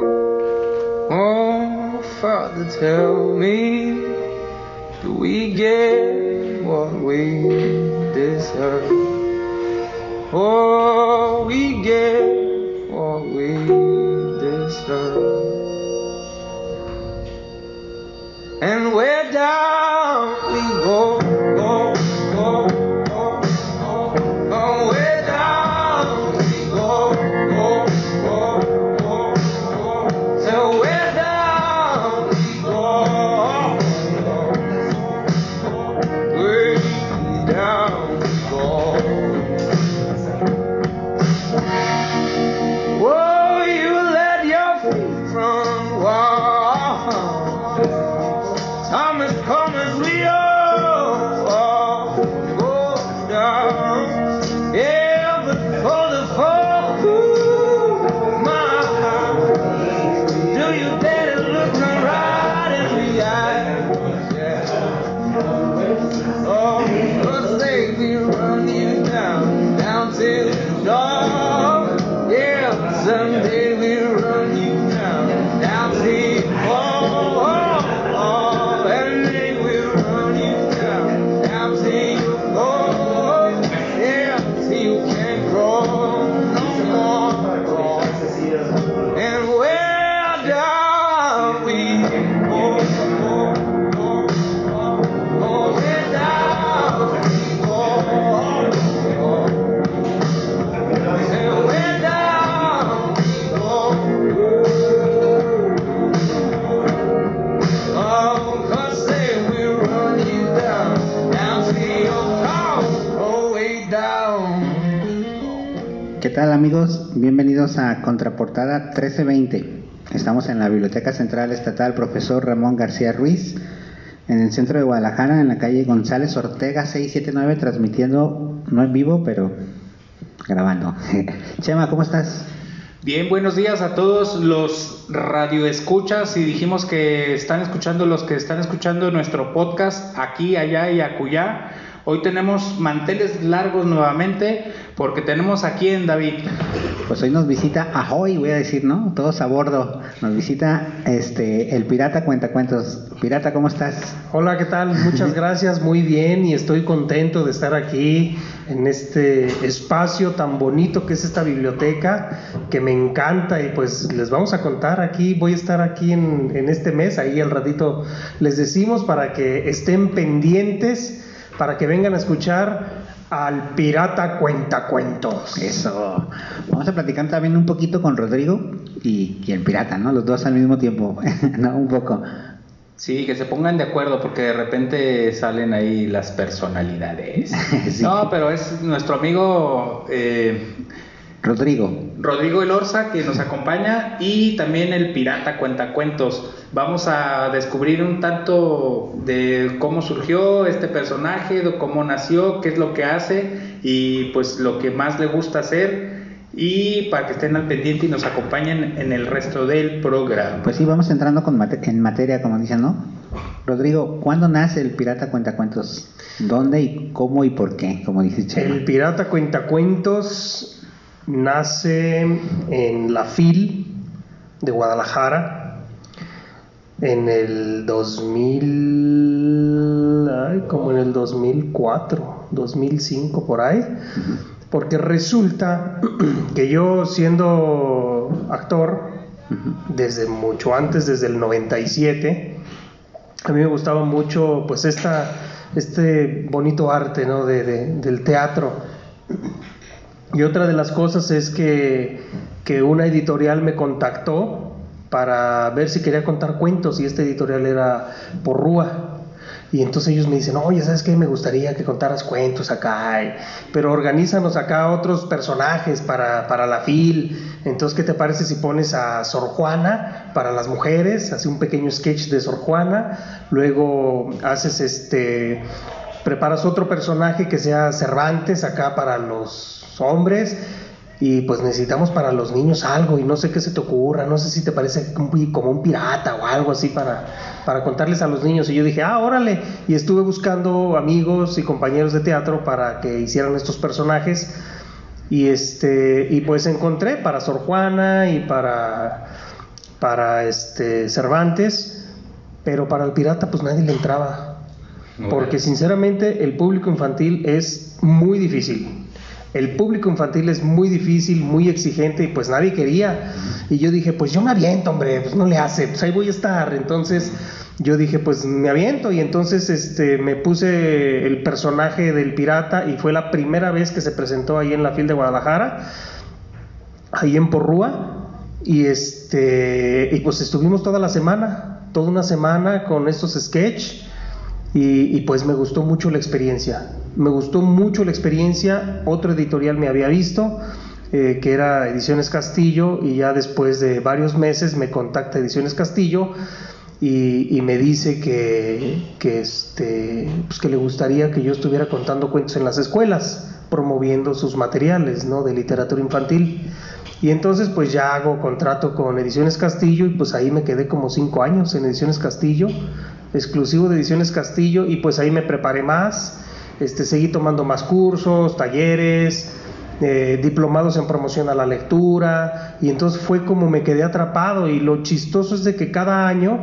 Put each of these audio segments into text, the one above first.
Oh, Father, tell me, do we get what we deserve? Oh, we get what we deserve. And where amigos? Bienvenidos a Contraportada 1320. Estamos en la Biblioteca Central Estatal Profesor Ramón García Ruiz, en el centro de Guadalajara, en la calle González Ortega 679, transmitiendo, no en vivo, pero grabando. Chema, ¿cómo estás? Bien, buenos días a todos los radioescuchas y dijimos que están escuchando los que están escuchando nuestro podcast aquí, allá y acullá. Hoy tenemos manteles largos nuevamente porque tenemos aquí en David. Pues hoy nos visita Ahoy, voy a decir, ¿no? Todos a bordo. Nos visita este el Pirata Cuentacuentos. Pirata, ¿cómo estás? Hola, ¿qué tal? Muchas gracias, muy bien y estoy contento de estar aquí en este espacio tan bonito que es esta biblioteca que me encanta y pues les vamos a contar aquí, voy a estar aquí en, en este mes, ahí al ratito les decimos para que estén pendientes, para que vengan a escuchar al Pirata Cuentacuentos. Eso. Vamos a platicar también un poquito con Rodrigo y, y el Pirata, ¿no? Los dos al mismo tiempo, ¿no? Un poco. Sí, que se pongan de acuerdo porque de repente salen ahí las personalidades. Sí. No, pero es nuestro amigo eh, Rodrigo. Rodrigo Elorza que nos acompaña y también el Pirata Cuentacuentos. Vamos a descubrir un tanto de cómo surgió este personaje, de cómo nació, qué es lo que hace y pues lo que más le gusta hacer y para que estén al pendiente y nos acompañen en el resto del programa. Pues sí, vamos entrando con mate- en materia, como dicen, ¿no? Rodrigo, ¿cuándo nace el Pirata Cuentacuentos? ¿Dónde y cómo y por qué? Como dice Chema. El Pirata Cuentacuentos nace en la FIL de Guadalajara en el 2000, ay, como en el 2004, 2005 por ahí, porque resulta que yo siendo actor desde mucho antes, desde el 97, a mí me gustaba mucho pues esta, este bonito arte ¿no? de- de- del teatro. Y otra de las cosas es que, que una editorial me contactó para ver si quería contar cuentos y esta editorial era Porrúa. Y entonces ellos me dicen, oye, ¿sabes qué? Me gustaría que contaras cuentos acá, pero organízanos acá otros personajes para, para la FIL. Entonces, ¿qué te parece si pones a Sor Juana para las mujeres? Hace un pequeño sketch de Sor Juana. Luego haces este, preparas otro personaje que sea Cervantes acá para los hombres y pues necesitamos para los niños algo y no sé qué se te ocurra, no sé si te parece como un pirata o algo así para, para contarles a los niños y yo dije, ah, órale, y estuve buscando amigos y compañeros de teatro para que hicieran estos personajes y este y pues encontré para Sor Juana y para para este Cervantes, pero para el pirata pues nadie le entraba. Porque sinceramente el público infantil es muy difícil. El público infantil es muy difícil, muy exigente y pues nadie quería. Y yo dije, pues yo me aviento, hombre, pues no le hace, pues ahí voy a estar. Entonces yo dije, pues me aviento y entonces este, me puse el personaje del pirata y fue la primera vez que se presentó ahí en la FIL de Guadalajara, ahí en Porrúa. Y, este, y pues estuvimos toda la semana, toda una semana con estos sketch y, pues me gustó mucho la experiencia. Me gustó mucho la experiencia. Otro editorial me había visto, eh, que era Ediciones Castillo, y ya después de varios meses me contacta Ediciones Castillo y, me dice que, este, pues que le gustaría que yo estuviera contando cuentos en las escuelas, promoviendo sus materiales ¿no? de literatura infantil. Y entonces pues ya hago contrato con Ediciones Castillo y pues ahí me quedé como cinco años en Ediciones Castillo exclusivo de Ediciones Castillo y pues ahí me preparé más, este, seguí tomando más cursos, talleres, eh, diplomados en promoción a la lectura y entonces fue como me quedé atrapado y lo chistoso es de que cada año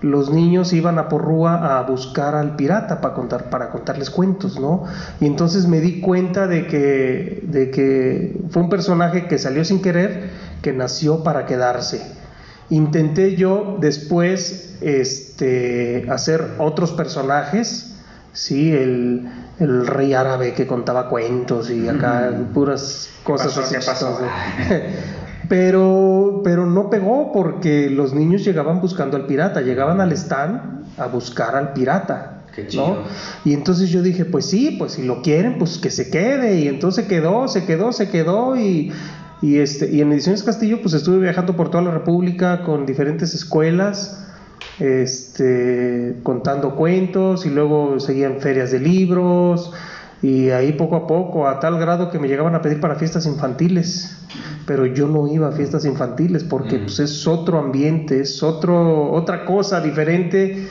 los niños iban a Porrúa a buscar al pirata para contar para contarles cuentos, ¿no? Y entonces me di cuenta de que de que fue un personaje que salió sin querer, que nació para quedarse Intenté yo después este, hacer otros personajes, ¿sí? El, el, rey árabe que contaba cuentos y acá puras cosas así. pero, pero no pegó porque los niños llegaban buscando al pirata, llegaban al stand a buscar al pirata. ¿no? Y entonces yo dije, pues sí, pues si lo quieren, pues que se quede. Y entonces quedó, se quedó, se quedó y y, este, y en Ediciones Castillo, pues estuve viajando por toda la República con diferentes escuelas, este, contando cuentos y luego seguían ferias de libros y ahí poco a poco, a tal grado que me llegaban a pedir para fiestas infantiles, pero yo no iba a fiestas infantiles porque mm. pues, es otro ambiente, es otro, otra cosa diferente.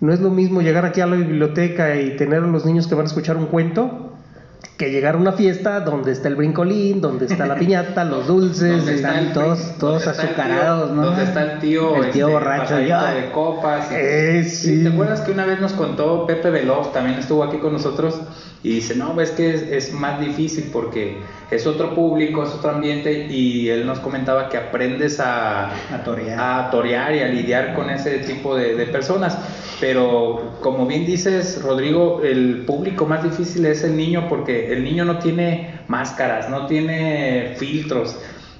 No es lo mismo llegar aquí a la biblioteca y tener a los niños que van a escuchar un cuento que llegar a una fiesta donde está el brincolín, donde está la piñata, los dulces, están todos, todos azucarados, ¿no? Donde está el tío, el tío este, borracho ya. de copas. Eh, sí. ¿Te acuerdas que una vez nos contó Pepe Veloz, también estuvo aquí con nosotros, y dice, no, es que es, más difícil porque es otro público, es otro ambiente, y él nos comentaba que aprendes a, a, torear. a torear y a lidiar con ese tipo de, de personas. Pero como bien dices, Rodrigo, el público más difícil es el niño porque el niño no tiene máscaras, no tiene filtros.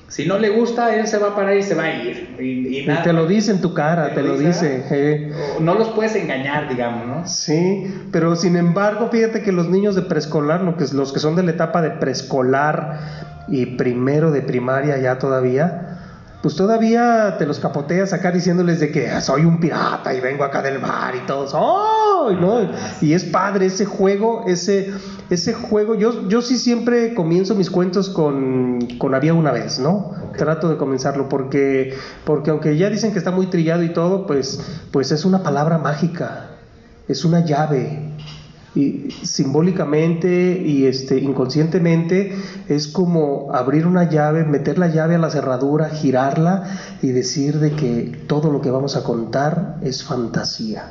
Si no le gusta, él se va a parar y se va a ir. Y, te lo dice en tu cara, te, lo, dice. Eh. No los puedes engañar, digamos, ¿no? Sí, pero sin embargo, fíjate que los niños de preescolar, lo que, los que son de la etapa de preescolar y primero de primaria ya todavía, pues todavía te los capoteas acá diciéndoles de que soy un pirata y vengo acá del mar y todos, ¡oh! ¿no? Y es padre ese juego, ese, ese juego. Yo, yo sí siempre comienzo mis cuentos con, con Había una vez, ¿no? Trato de comenzarlo porque, porque aunque ya dicen que está muy trillado y todo, pues, pues es una palabra mágica, es una llave y simbólicamente y este inconscientemente es como abrir una llave, meter la llave a la cerradura, girarla y decir de que todo lo que vamos a contar es fantasía.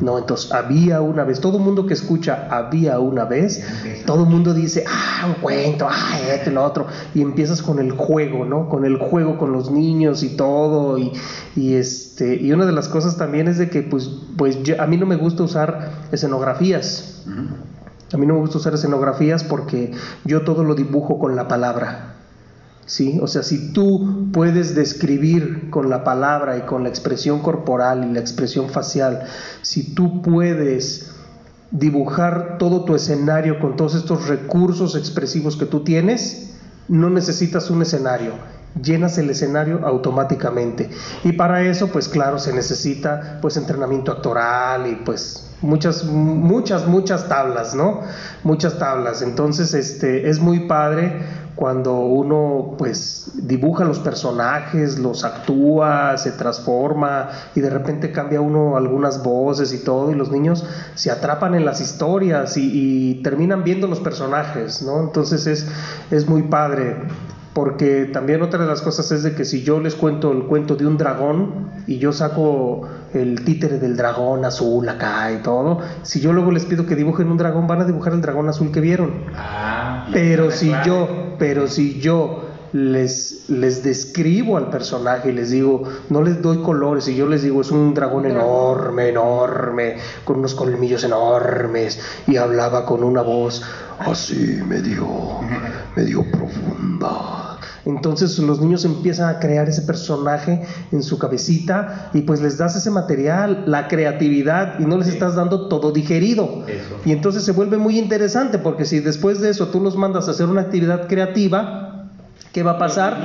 No, entonces había una vez, todo el mundo que escucha había una vez, todo el mundo dice, ah, un cuento, ah, este, lo otro, y empiezas con el juego, ¿no? Con el juego con los niños y todo, y, y este, y una de las cosas también es de que, pues, pues a mí no me gusta usar escenografías. A mí no me gusta usar escenografías porque yo todo lo dibujo con la palabra. ¿Sí? O sea, si tú puedes describir con la palabra y con la expresión corporal y la expresión facial, si tú puedes dibujar todo tu escenario con todos estos recursos expresivos que tú tienes, no necesitas un escenario, llenas el escenario automáticamente. Y para eso, pues claro, se necesita pues entrenamiento actoral y pues muchas, muchas, muchas tablas, ¿no? Muchas tablas. Entonces, este, es muy padre cuando uno pues dibuja los personajes, los actúa, se transforma y de repente cambia uno algunas voces y todo y los niños se atrapan en las historias y, terminan viendo los personajes, ¿no? Entonces es, es muy padre. Porque también otra de las cosas es de que si yo les cuento el cuento de un dragón y yo saco el títere del dragón azul acá y todo, si yo luego les pido que dibujen un dragón, van a dibujar el dragón azul que vieron. Ah, Pero si claro. yo, pero si yo les, les describo al personaje y les digo, no les doy colores, y yo les digo, es un dragón enorme, enorme, con unos colmillos enormes, y hablaba con una voz así medio, medio profunda. Entonces los niños empiezan a crear ese personaje en su cabecita y pues les das ese material, la creatividad y no les estás dando todo digerido. Eso. Y entonces se vuelve muy interesante porque si después de eso tú los mandas a hacer una actividad creativa, ¿qué va a pasar?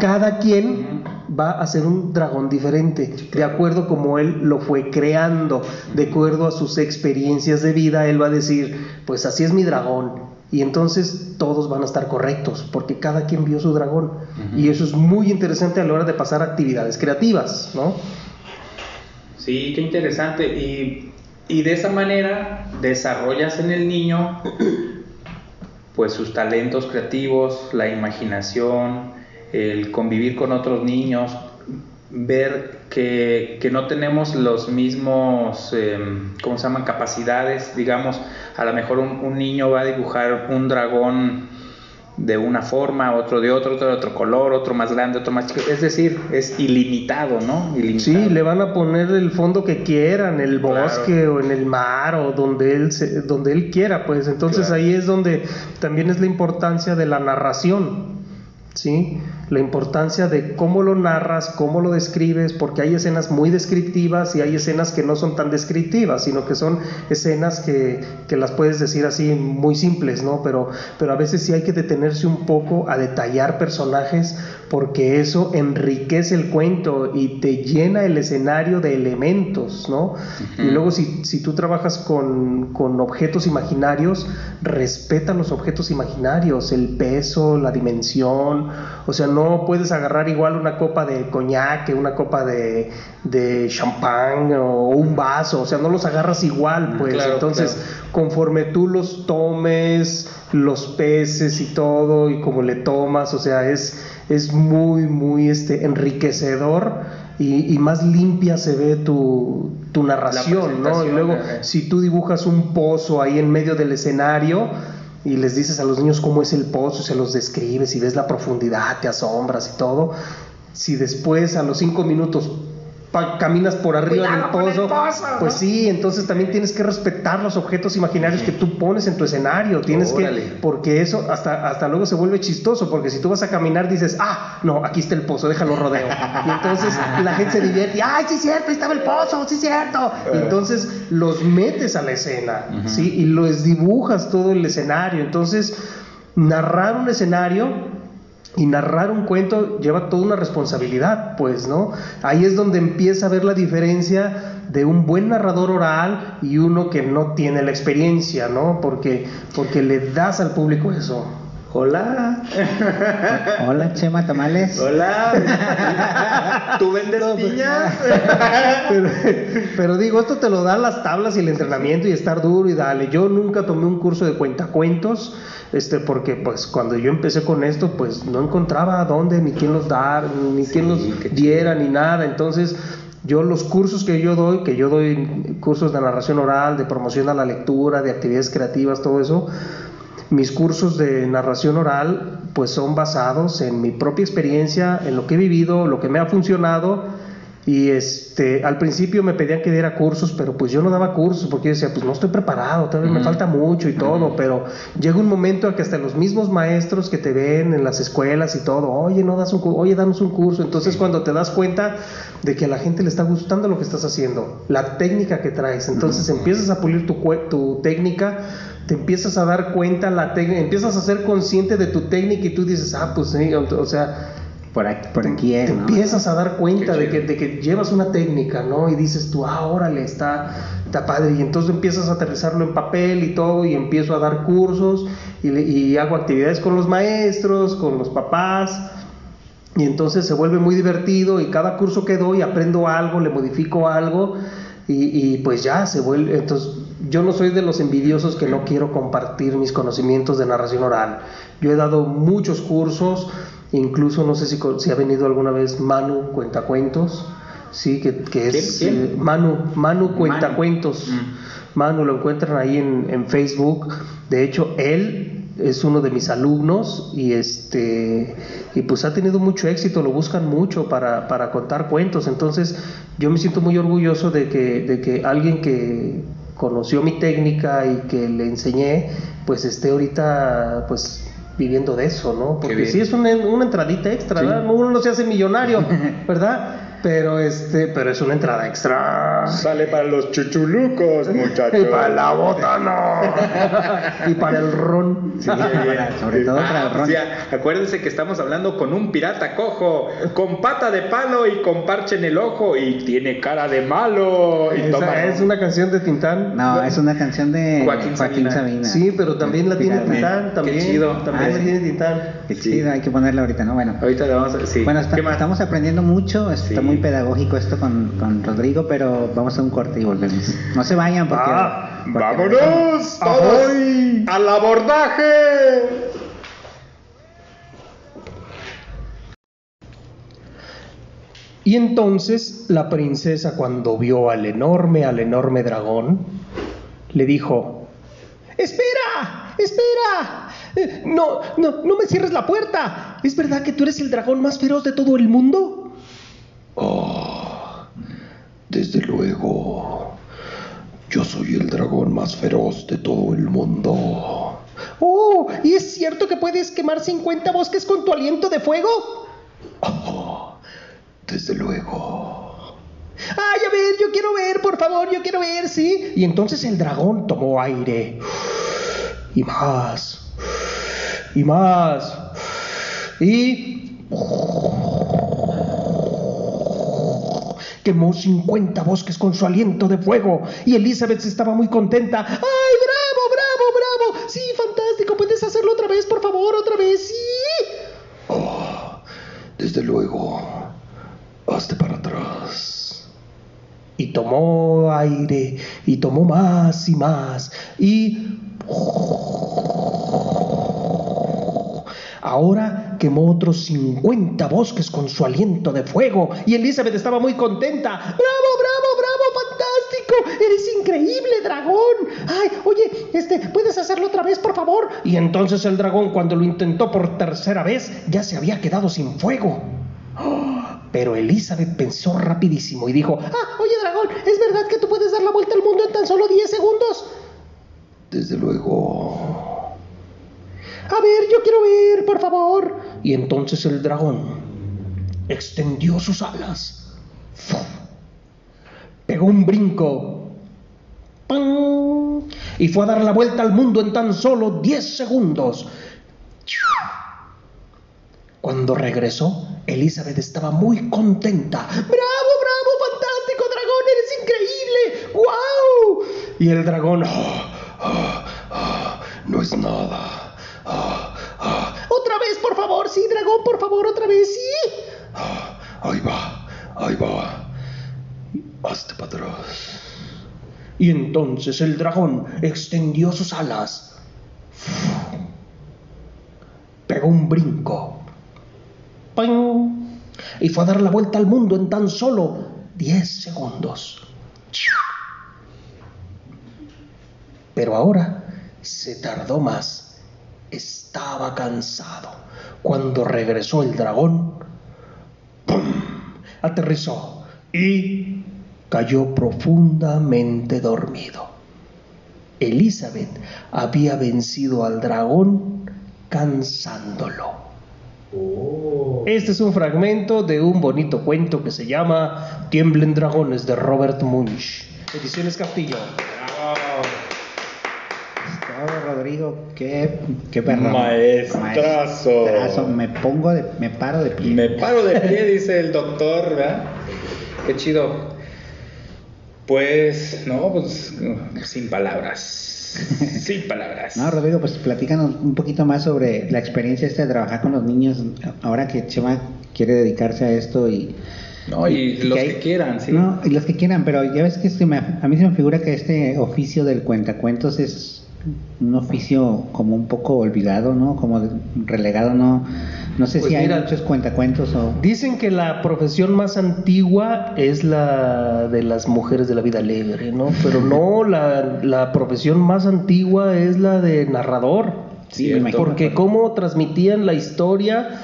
Cada quien va a hacer un dragón diferente, de acuerdo como él lo fue creando, de acuerdo a sus experiencias de vida, él va a decir, pues así es mi dragón. Y entonces todos van a estar correctos, porque cada quien vio su dragón. Y eso es muy interesante a la hora de pasar actividades creativas, ¿no? Sí, qué interesante. Y, y de esa manera desarrollas en el niño pues sus talentos creativos, la imaginación, el convivir con otros niños, ver que, que no tenemos los mismos, eh, ¿cómo se llaman? Capacidades, digamos, a lo mejor un niño va a dibujar un dragón de una forma, otro de otro, otro de otro color, otro más grande, otro más chico. Es decir, es ilimitado, ¿no? Ilimitado. Sí, le van a poner el fondo que quieran, el Claro. bosque o en el mar o donde él se- donde él quiera, pues entonces Claro. ahí es donde también es la importancia de la narración. ¿Sí? La importancia de cómo lo narras, cómo lo describes, porque hay escenas muy descriptivas y hay escenas que no son tan descriptivas, sino que son escenas que, que las puedes decir así muy simples, ¿no? Pero, pero a veces sí hay que detenerse un poco a detallar personajes porque eso enriquece el cuento y te llena el escenario de elementos, ¿no? Y luego si, si tú trabajas con, con objetos imaginarios, respeta los objetos imaginarios, el peso, la dimensión, o sea, no puedes agarrar igual una copa de coñac que una copa de, de champán o un vaso, o sea, no los agarras igual, pues Claro, entonces claro. conforme tú los tomes, los peces y todo, y como le tomas, o sea, es, es muy, muy este, enriquecedor y, y más limpia se ve tu, tu narración, ¿no? Y luego, eh. si tú dibujas un pozo ahí en medio del escenario, y les dices a los niños cómo es el pozo, se los describes y ves la profundidad, te asombras y todo. Si después a los cinco minutos caminas por arriba del pozo, pues sí, entonces también tienes que respetar los objetos imaginarios que tú pones en tu escenario. Tienes Órale. que, porque eso hasta, hasta luego se vuelve chistoso, porque si tú vas a caminar dices, ah, no, aquí está el pozo, déjalo rodeo. Y entonces la gente se divierte, ay, sí es cierto, ahí estaba el pozo, sí es cierto. Y entonces los metes a la escena, ¿sí? Y los dibujas todo el escenario. Entonces, narrar un escenario y narrar un cuento lleva toda una responsabilidad, pues, ¿no? Ahí es donde empieza a ver la diferencia de un buen narrador oral y uno que no tiene la experiencia, ¿no? Porque, porque le das al público eso. Hola. Hola, Chema Tamales. Hola. ¿Tú vendes piñas? Pero, pero digo, esto te lo dan las tablas y el entrenamiento y estar duro y dale. Yo nunca tomé un curso de cuentacuentos, este, porque pues cuando yo empecé con esto, pues no encontraba dónde, ni quién los dar, ni quién los diera, ni nada. Entonces, yo los cursos que yo doy, que yo doy cursos de narración oral, de promoción a la lectura, de actividades creativas, todo eso, mis cursos de narración oral pues son basados en mi propia experiencia, en lo que he vivido, lo que me ha funcionado. Y este al principio me pedían que diera cursos, pero pues yo no daba cursos porque yo decía, pues no estoy preparado, todavía me falta mucho y todo, pero llega un momento en que hasta los mismos maestros que te ven en las escuelas y todo, oye, no das un oye, danos un curso, entonces cuando te das cuenta de que a la gente le está gustando lo que estás haciendo, la técnica que traes, entonces empiezas a pulir tu, tu técnica, te empiezas a dar cuenta, la empiezas a ser consciente de tu técnica y tú dices, ah, pues sí, o, sea, Por aquí, por aquí es, te ¿no? empiezas a dar cuenta de que, de que llevas una técnica, ¿no? Y dices tú, ah, órale, está, está padre. Y entonces empiezas a aterrizarlo en papel y todo, y empiezo a dar cursos, y, y hago actividades con los maestros, con los papás. Y entonces se vuelve muy divertido y cada curso que doy aprendo algo, le modifico algo y, y pues ya se vuelve... Entonces yo no soy de los envidiosos que no quiero compartir mis conocimientos de narración oral. Yo he dado muchos cursos Incluso no sé si, si ha venido alguna vez Manu Cuentacuentos. Sí, que, que es eh, Manu, Manu Cuentacuentos. Mm. Manu lo encuentran ahí en, en Facebook. De hecho, él es uno de mis alumnos y este y pues ha tenido mucho éxito, lo buscan mucho para, para contar cuentos. Entonces, yo me siento muy orgulloso de que, de que alguien que conoció mi técnica y que le enseñé, pues esté ahorita pues viviendo de eso, ¿no? Porque sí es una, una entradita extra, Sí. ¿verdad? Uno no se hace millonario, ¿verdad? Pero este, pero es una entrada extra. Sale para los chuchulucos, muchachos. Y para la botana. y para el ron. Sí, para- sobre todo para el Ah, ron. o sea, acuérdense que estamos hablando con un pirata cojo, con pata de palo y con parche en el ojo y tiene cara de malo. Y toma, Esa es una canción de Tintán. No, es una canción de Joaquín Joaquín, Sabina. Sabina. Sí, pero también la tiene. Tintán. Qué También, chido. También Ah, la tiene Tintán. Qué chido, hay que ponerla ahorita, ¿no? Bueno. Ahorita le vamos a sí. Bueno, está- ¿Qué más? estamos aprendiendo mucho, está Sí. Muy pedagógico esto con, con Rodrigo, pero vamos a un corte y volvemos. No se vayan porque... Ah, porque- ¡Vámonos! ¡Todos al abordaje! Y entonces la princesa cuando vio al enorme, al enorme dragón, le dijo, ¡Espera! ¡Espera! Eh, No, no, no me cierres la puerta. ¿Es verdad que tú eres el dragón más feroz de todo el mundo? Oh, desde luego. Yo soy el dragón más feroz de todo el mundo. Oh, ¿y es cierto que puedes quemar 50 bosques con tu aliento de fuego? Oh, desde luego. Ay, a ver, yo quiero ver, por favor, yo quiero ver, ¿sí? Y entonces el dragón tomó aire. Y más. Y más. Y... Quemó 50 bosques con su aliento de fuego. Y Elizabeth estaba muy contenta. ¡Ay, bravo, bravo, bravo! Sí, fantástico. ¿Puedes hacerlo otra vez, por favor? Otra vez, sí. Oh, desde luego. Hazte para atrás. Y tomó aire, y tomó más y más, y... Ahora quemó otros 50 bosques con su aliento de fuego, y Elizabeth estaba muy contenta. ¡Bravo, bravo, bravo! ¡Fantástico! ¡Eres increíble, dragón! ¡Ay, oye, este, ¿puedes hacerlo otra vez, por favor? Y entonces el dragón, cuando lo intentó por tercera vez, ya se había quedado sin fuego. Pero Elizabeth pensó rapidísimo y dijo, ah, oye dragón, ¿es verdad que tú puedes dar la vuelta al mundo en tan solo 10 segundos? Desde luego. A ver, yo quiero ver, por favor. Y entonces el dragón extendió sus alas, pegó un brinco ¡pam! y fue a dar la vuelta al mundo en tan solo 10 segundos. Cuando regresó, Elizabeth estaba muy contenta. ¡Bravo, bravo, fantástico, dragón! ¡Eres increíble! ¡Guau! Y el dragón... Ah, ah, no es nada. Ah, ah, Otra vez, por por favor, otra vez, sí. ah, ahí va, ahí va. Hazte para atrás. Y entonces el dragón extendió sus alas. Pegó un brinco. ¡Ping! Y fue a dar la vuelta al mundo en tan solo 10 segundos. Pero ahora se tardó más. Estaba cansado. Cuando regresó el dragón, ¡pum! aterrizó y cayó profundamente dormido. Elizabeth había vencido al dragón cansándolo. Este es un fragmento de un bonito cuento que se llama Tiemblen dragones de Robert Munch. Ediciones Castillo. Rodrigo, qué, qué perro. Maestrazo. Maestrazo. Me pongo de, me paro de pie. Me paro de pie, dice el doctor, ¿verdad? Qué chido. Pues, no, pues sin palabras. Sin palabras. No, Rodrigo, pues platícanos un poquito más sobre la experiencia esta de trabajar con los niños ahora que Chema quiere dedicarse a esto y... No, y los hay- que quieran, sí. No, y los que quieran, pero ya ves que se me- a mí se me figura que este oficio del cuentacuentos es, un oficio como un poco olvidado, ¿no? Como relegado, ¿no? No sé Pues si hay mira, muchos cuentacuentos o... Dicen que la profesión más antigua es la de las mujeres de la vida alegre, ¿no? Pero no, la, la profesión más antigua es la de narrador. Sí. Porque cómo transmitían la historia,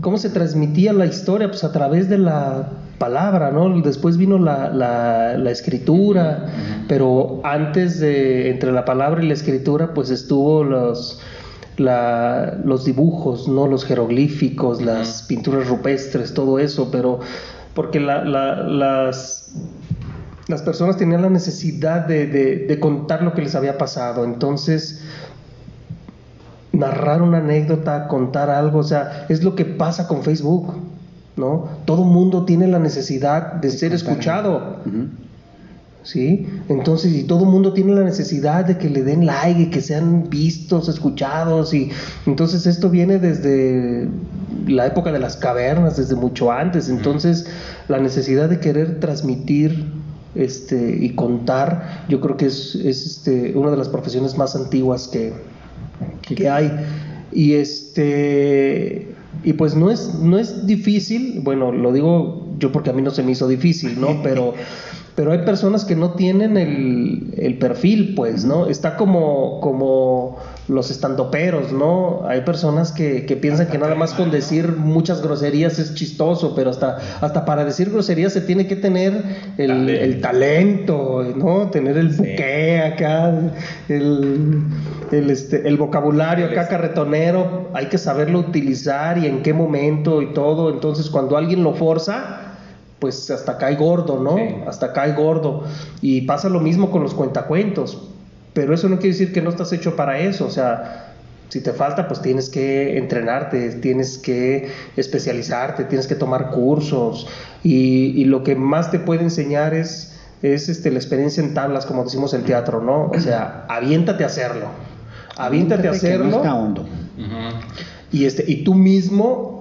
cómo se transmitía la historia, pues a través de la palabra, ¿no? Después vino la, la- la escritura, pero antes de, entre la palabra y la escritura, pues estuvo los, la- los dibujos, ¿no? Los jeroglíficos, las pinturas rupestres, todo eso, pero porque la- la- las, las personas tenían la necesidad de, de- de contar lo que les había pasado, entonces narrar una anécdota, contar algo, o sea, es lo que pasa con Facebook, ¿no? Todo mundo tiene la necesidad de ser escuchado. ¿Sí? Entonces, y todo el mundo tiene la necesidad de que le den like y que sean vistos, escuchados, y entonces esto viene desde la época de las cavernas, desde mucho antes. Entonces, la necesidad de querer transmitir este, y contar, yo creo que es, es este, una de las profesiones más antiguas que, que hay. Y este y pues no es no es difícil, bueno, lo digo yo porque a mí no se me hizo difícil, ¿no? Pero pero hay personas que no tienen el, el perfil, pues, ¿no? Está como como los estandoperos, ¿no? Hay personas que, que piensan que nada más con decir muchas groserías es chistoso, pero hasta, hasta para decir groserías se tiene que tener el, el talento, ¿no? Tener el buque acá, el, el, este, el vocabulario acá carretonero, hay que saberlo utilizar y en qué momento y todo. Entonces, cuando alguien lo forza, pues hasta cae gordo, ¿no? Sí. Hasta cae gordo. Y pasa lo mismo con los cuentacuentos. Pero eso no quiere decir que no estás hecho para eso. O sea, si te falta, pues tienes que entrenarte, tienes que especializarte, tienes que tomar cursos. Y, y lo que más te puede enseñar es, es este, la experiencia en tablas, como decimos en teatro, ¿no? O sea, aviéntate a hacerlo. Aviéntate a que no hacerlo está hondo. y este y tú mismo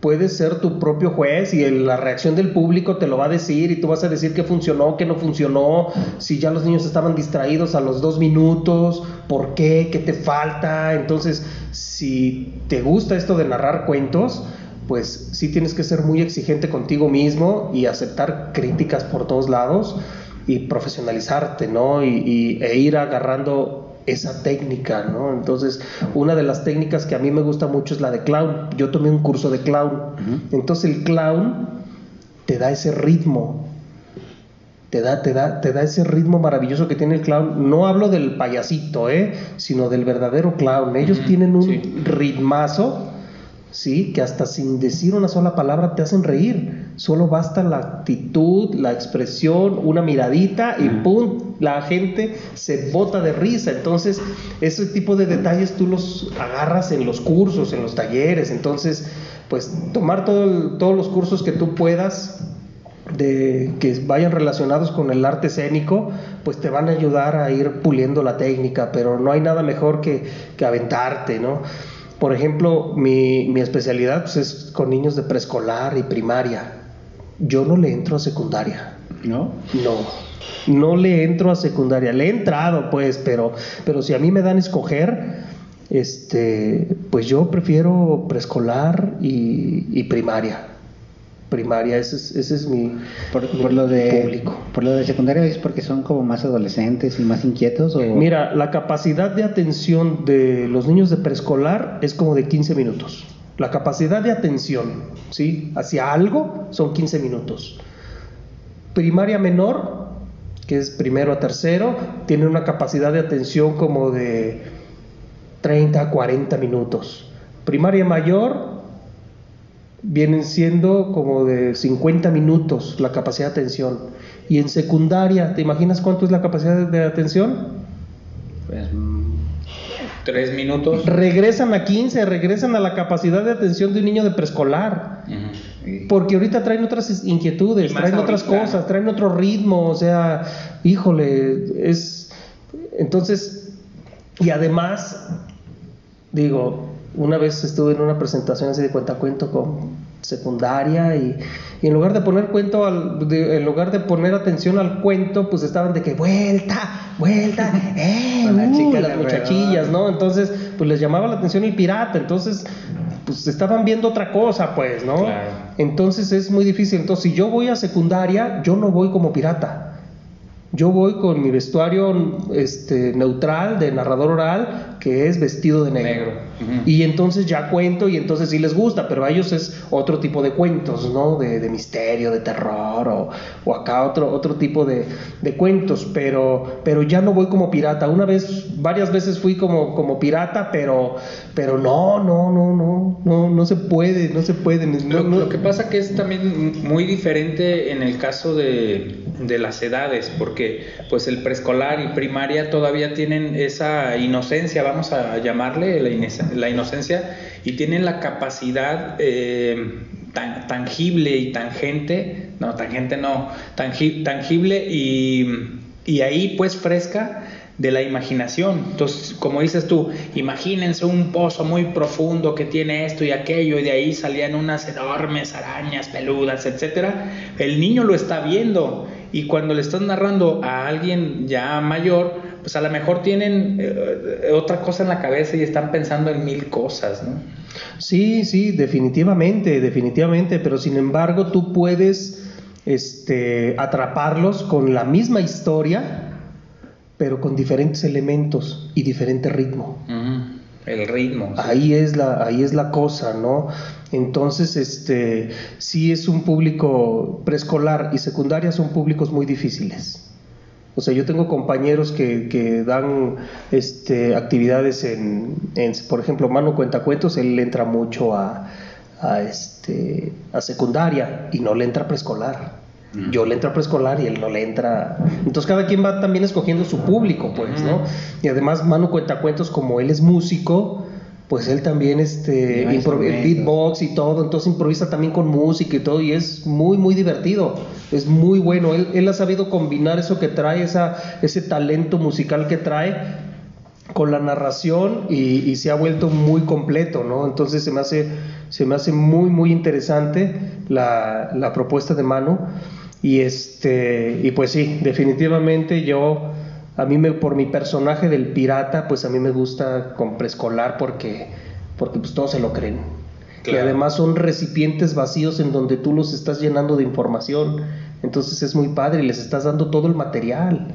puedes ser tu propio juez y el- la reacción del público te lo va a decir y tú vas a decir qué funcionó, qué no funcionó, si ya los niños estaban distraídos a los dos minutos, por qué, qué te falta. Entonces, si te gusta esto de narrar cuentos, pues sí tienes que ser muy exigente contigo mismo y aceptar críticas por todos lados y profesionalizarte, ¿no? Y- e ir agarrando esa técnica, ¿no? Entonces, una de las técnicas que a mí me gusta mucho es la de clown. Yo tomé un curso de clown. Entonces, el clown te da ese ritmo. Te da, te, da, te da ese ritmo maravilloso que tiene el clown. No hablo del payasito, ¿eh? sino del verdadero clown. Ellos tienen un sí. ritmazo, ¿sí? Que hasta sin decir una sola palabra te hacen reír. Solo basta la actitud, la expresión, una miradita y ¡pum! La gente se bota de risa. Entonces, ese tipo de detalles tú los agarras en los cursos, en los talleres. Entonces, pues tomar todo el- todos los cursos que tú puedas de que vayan relacionados con el arte escénico, pues te van a ayudar a ir puliendo la técnica, pero no hay nada mejor que, que aventarte, ¿no? Por ejemplo, mi, mi especialidad pues, es con niños de preescolar y primaria. Yo no le entro a secundaria. ¿No? No, no le entro a secundaria. Le he entrado, pues, pero, pero si a mí me dan a escoger, este, pues yo prefiero preescolar y, y primaria. Primaria, ese es, ese es mi, Por, mi por lo de público. por lo de secundaria es porque son como más adolescentes y más inquietos o Mira, la capacidad de atención de los niños de preescolar es como de 15 minutos. La capacidad de atención, ¿sí? Hacia algo son 15 minutos. Primaria menor, que es primero a tercero, tiene una capacidad de atención como de 30 a 40 minutos. Primaria mayor vienen siendo como de 50 minutos la capacidad de atención. Y en secundaria, ¿te imaginas cuánto es la capacidad de atención? Pues, mm, tres minutos. Regresan a 15, regresan a la capacidad de atención de un niño de preescolar. Porque ahorita traen otras inquietudes, traen otras ahorita. cosas, traen otro ritmo, o sea, híjole, es... Entonces, y además, digo, una vez estuve en una presentación así de cuentacuento con secundaria y, y en lugar de poner cuento al, de- en lugar de poner atención al cuento pues estaban de que vuelta vuelta eh, Con las uh, las muchachillas no entonces pues les llamaba la atención el pirata entonces pues estaban viendo otra cosa pues no Claro. entonces es muy difícil. Entonces si yo voy a secundaria yo no voy como pirata. Yo voy con mi vestuario este, neutral de narrador oral, que es vestido de negro. Negro. Y entonces ya cuento y entonces sí les gusta, pero a ellos es otro tipo de cuentos, ¿no? De, de misterio, de terror o, o acá otro, otro tipo de, de cuentos, pero, pero ya no voy como pirata. Una vez, varias veces fui como, como pirata, pero, pero no, no, no, no, no, no se puede, no se puede. No, Lo, no- lo que pasa que es también muy diferente en el caso de, de las edades, porque pues el preescolar y primaria todavía tienen esa inocencia, vamos a llamarle la, inocencia, y tienen la capacidad eh, tan- tangible y tangente, no, tangente no, tangi- tangible y, y ahí pues fresca de la imaginación. Entonces, como dices tú, imagínense un pozo muy profundo que tiene esto y aquello y de ahí salían unas enormes arañas peludas, etcétera. El niño lo está viendo y cuando le estás narrando a alguien ya mayor, pues a lo mejor tienen eh, otra cosa en la cabeza y están pensando en mil cosas, ¿no? Sí, sí, definitivamente, definitivamente, pero sin embargo tú puedes este, atraparlos con la misma historia, pero con diferentes elementos y diferente ritmo. El ritmo. sí. Ahí es la, ahí es la cosa, ¿no? Entonces, este, sí es un público preescolar y secundaria son públicos muy difíciles. O sea, yo tengo compañeros que, que dan este, actividades en, en, por ejemplo, Mano Cuentacuentos, él entra mucho a, a, este, a secundaria y no le entra preescolar. Yo le entro a preescolar y él no le entra. Entonces cada quien va también escogiendo su público, pues, ¿no? Y además Manu Cuentacuentos, como él es músico, pues él también este beatbox y todo, entonces improvisa también con música y todo, y es muy, muy divertido, es muy bueno. Él, él ha sabido combinar eso que trae, esa, ese talento musical que trae con la narración y, y se ha vuelto muy completo, ¿no? Entonces se me hace, se me hace muy, muy interesante la, la propuesta de Manu. Y este, y pues sí, definitivamente yo, a mí me, por mi personaje del pirata, pues a mí me gusta con preescolar porque, porque pues todos se lo creen. Y además son recipientes vacíos en donde tú los estás llenando de información. Entonces es muy padre y les estás dando todo el material.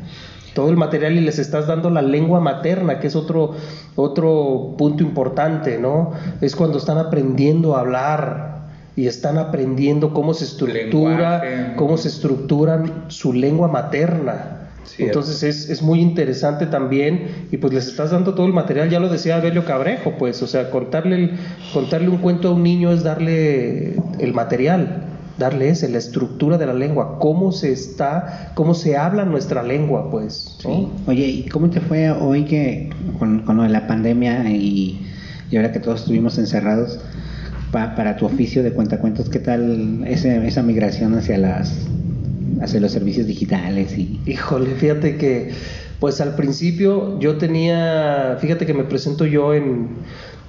Todo el material y les estás dando la lengua materna, que es otro, otro punto importante, ¿no? Es cuando están aprendiendo a hablar y están aprendiendo cómo se estructura, Lenguaje. cómo se estructuran su lengua materna. Cierto. Entonces es, es muy interesante también y pues les estás dando todo el material, ya lo decía Abelio Cabrejo, pues, o sea, contarle, el- contarle un cuento a un niño es darle el material, darle ese, la estructura de la lengua, cómo se está, cómo se habla nuestra lengua, pues. ¿no? Sí. Oye, ¿y cómo te fue hoy que con, con lo de la pandemia y, y ahora que todos estuvimos encerrados pa- para tu oficio de cuentacuentos, qué tal ese, esa migración hacia las hacia los servicios digitales y Híjole, fíjate que, pues al principio yo tenía, fíjate que me presento yo en,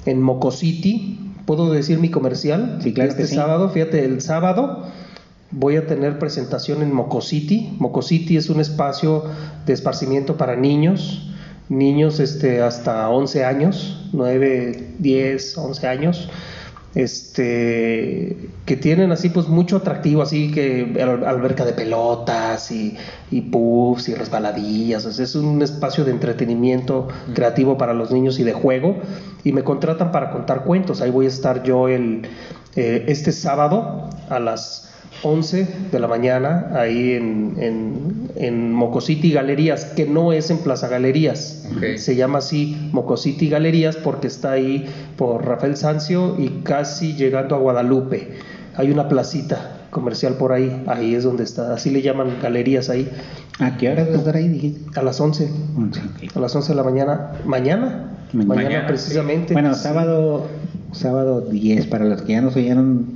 en Mocosity, ¿puedo decir mi comercial? Sí, claro Este que sí. sábado, fíjate, el sábado voy a tener presentación en Mocosity. Mocosity es un espacio de esparcimiento para niños, niños este, hasta 11 años, 9, 10, 11 años este que tienen así pues mucho atractivo así que al- alberca de pelotas y, y puffs y resbaladillas. O sea, es un espacio de entretenimiento creativo para los niños y de juego. Y me contratan para contar cuentos. Ahí voy a estar yo el eh, este sábado a las 11 de la mañana ahí en, en, en Mocosity Galerías, que no es en Plaza Galerías. Se llama así Mocosity Galerías porque está ahí por Rafael Sancio y casi llegando a Guadalupe. Hay una placita comercial por ahí, ahí es donde está, así le llaman galerías ahí, ¿a qué hora vas a estar ahí? dijiste? a las 11, Once, ok. a las 11 de la mañana, mañana, Mañana. Mañana, precisamente. Bueno, sábado sábado 10 para los que ya nos oyeron.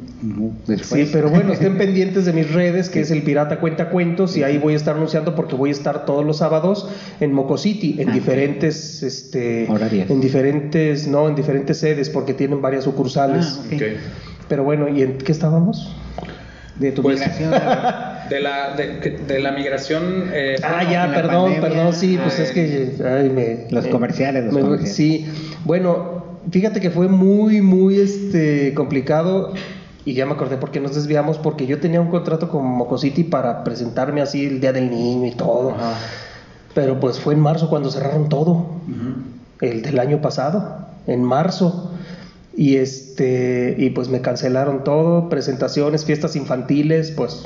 Sí, pero bueno, estén pendientes de mis redes, que es el Pirata Cuenta Cuentos, y ahí voy a estar anunciando porque voy a estar todos los sábados en Mocosity, en Ah, diferentes, este, en diferentes, no, en diferentes sedes, porque tienen varias sucursales. Ah. Pero bueno, ¿y en qué estábamos? De tu Pues- migración. De la, de, la migración. eh, Ah, ya, perdón, pandemia, perdón, sí, pues ah, es que ay, me, Los me- comerciales, los me- comerciales. Sí, bueno, fíjate que fue muy, muy este, complicado y ya me acordé por qué nos desviamos, porque yo tenía un contrato con Mocosity para presentarme así el Día del Niño y todo, Ajá. pero pues fue en marzo cuando cerraron todo, el del año pasado, en marzo. Y este y pues me cancelaron todo, presentaciones, fiestas infantiles, pues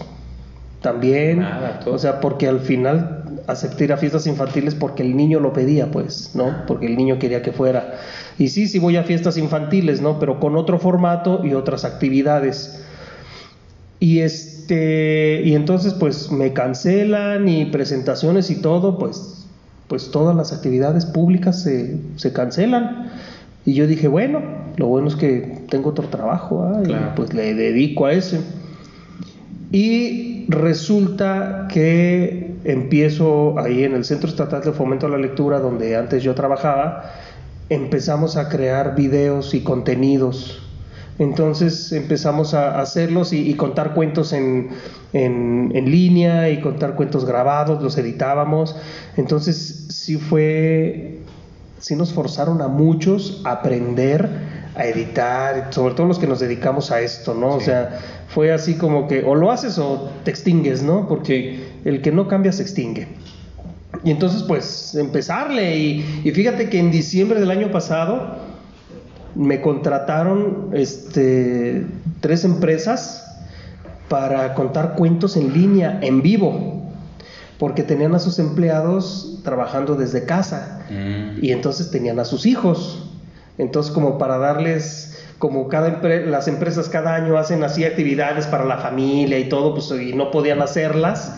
también, Nada, o sea, porque al final acepté ir a fiestas infantiles porque el niño lo pedía, pues, ¿no? Porque el niño quería que fuera. Y sí, sí voy a fiestas infantiles, ¿no? Pero con otro formato y otras actividades. Y este y entonces pues me cancelan y presentaciones y todo, pues pues todas las actividades públicas se, se cancelan. Y yo dije, bueno, lo bueno es que tengo otro trabajo, ¿ah? Y pues le dedico a ese. Y resulta que empiezo ahí en el Centro Estatal de Fomento a la Lectura, donde antes yo trabajaba, empezamos a crear videos y contenidos. Entonces empezamos a hacerlos y, contar cuentos en, en, en línea y contar cuentos grabados, los editábamos. Entonces sí fue, sí nos forzaron a muchos a aprender a editar, sobre todo los que nos dedicamos a esto, ¿no? O sea, fue así como que o lo haces o te extingues, ¿no? Porque el que no cambia se extingue. Y entonces, pues, empezarle. Y, y fíjate que en diciembre del año pasado me contrataron este, tres empresas para contar cuentos en línea, en vivo, porque tenían a sus empleados trabajando desde casa Mm. y entonces tenían a sus hijos. Entonces, como para darles, como cada empre- las empresas cada año hacen así actividades para la familia y todo, pues y no podían hacerlas.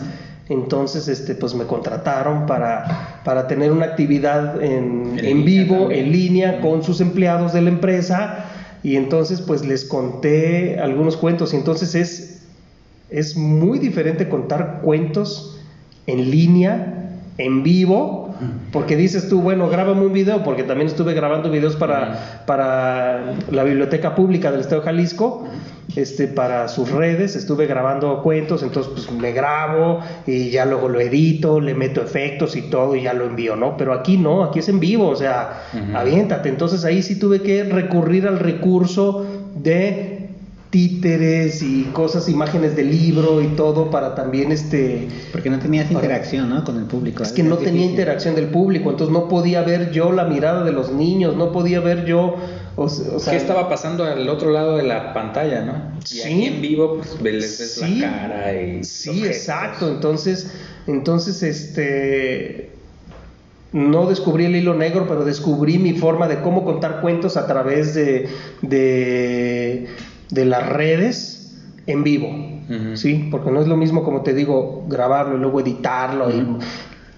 Entonces, este, pues me contrataron para, para tener una actividad en, En vivo, también. en línea, con sus empleados de la empresa. Y entonces, pues les conté algunos cuentos. Y entonces es, es muy diferente contar cuentos en línea, en vivo, porque dices tú, bueno, grábame un video, porque también estuve grabando videos para, para la Biblioteca Pública del Estado de Jalisco, este, para sus redes, estuve grabando cuentos, entonces pues me grabo y ya luego lo edito, le meto efectos y todo y ya lo envío, ¿no? Pero aquí no, aquí es en vivo, o sea, Ujú. aviéntate. Entonces ahí sí tuve que recurrir al recurso de títeres y cosas, imágenes de libro y todo para también este Porque no tenías interacción, ¿no? Con el público. es que no tenía interacción del público, entonces no podía ver yo la mirada de los niños, no podía ver yo, o, se- o sea, ¿Qué estaba pasando al otro lado de la pantalla, no? Y Sí. aquí en vivo, pues les ves Sí. la cara y. Sí, exacto. Entonces, entonces, este, no descubrí el hilo negro, pero descubrí mi forma de cómo contar cuentos a través de, de, de las redes en vivo. Sí, porque no es lo mismo como te digo, grabarlo y luego editarlo y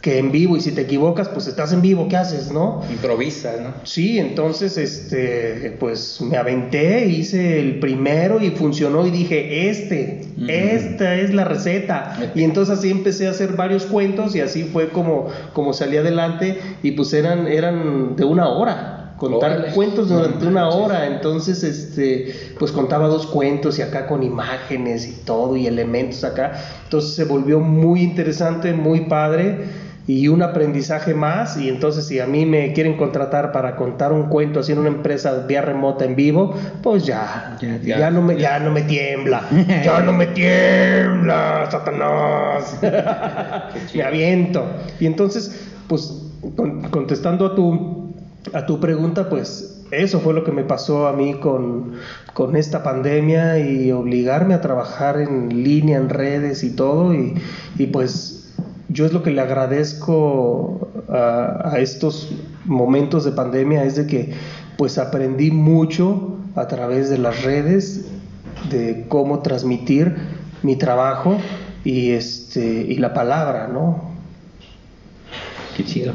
que en vivo y si te equivocas, pues estás en vivo, ¿qué haces, no? Improvisa, ¿no? Sí, entonces, este, pues me aventé, hice el primero y funcionó y dije, este, esta es la receta. Y entonces así empecé a hacer varios cuentos y así fue como, como salí adelante y pues eran, eran de una hora. Contar Órale. cuentos durante una hora, entonces este, pues contaba dos cuentos y acá con imágenes y todo y elementos acá, entonces se volvió muy interesante, muy padre y un aprendizaje más. Y entonces si a mí me quieren contratar para contar un cuento así en una empresa vía remota en vivo pues ya Ya, ya, ya. no me ya no me tiembla. Ya no me tiembla satanás. Me aviento. Y entonces pues con- contestando a tu a tu pregunta pues eso fue lo que me pasó a mí con, con esta pandemia y obligarme a trabajar en línea, en redes y todo. Y, y pues yo es lo que le agradezco a, estos momentos de pandemia, es de que pues aprendí mucho a través de las redes de cómo transmitir mi trabajo y, este, y la palabra, ¿no? Qué chido.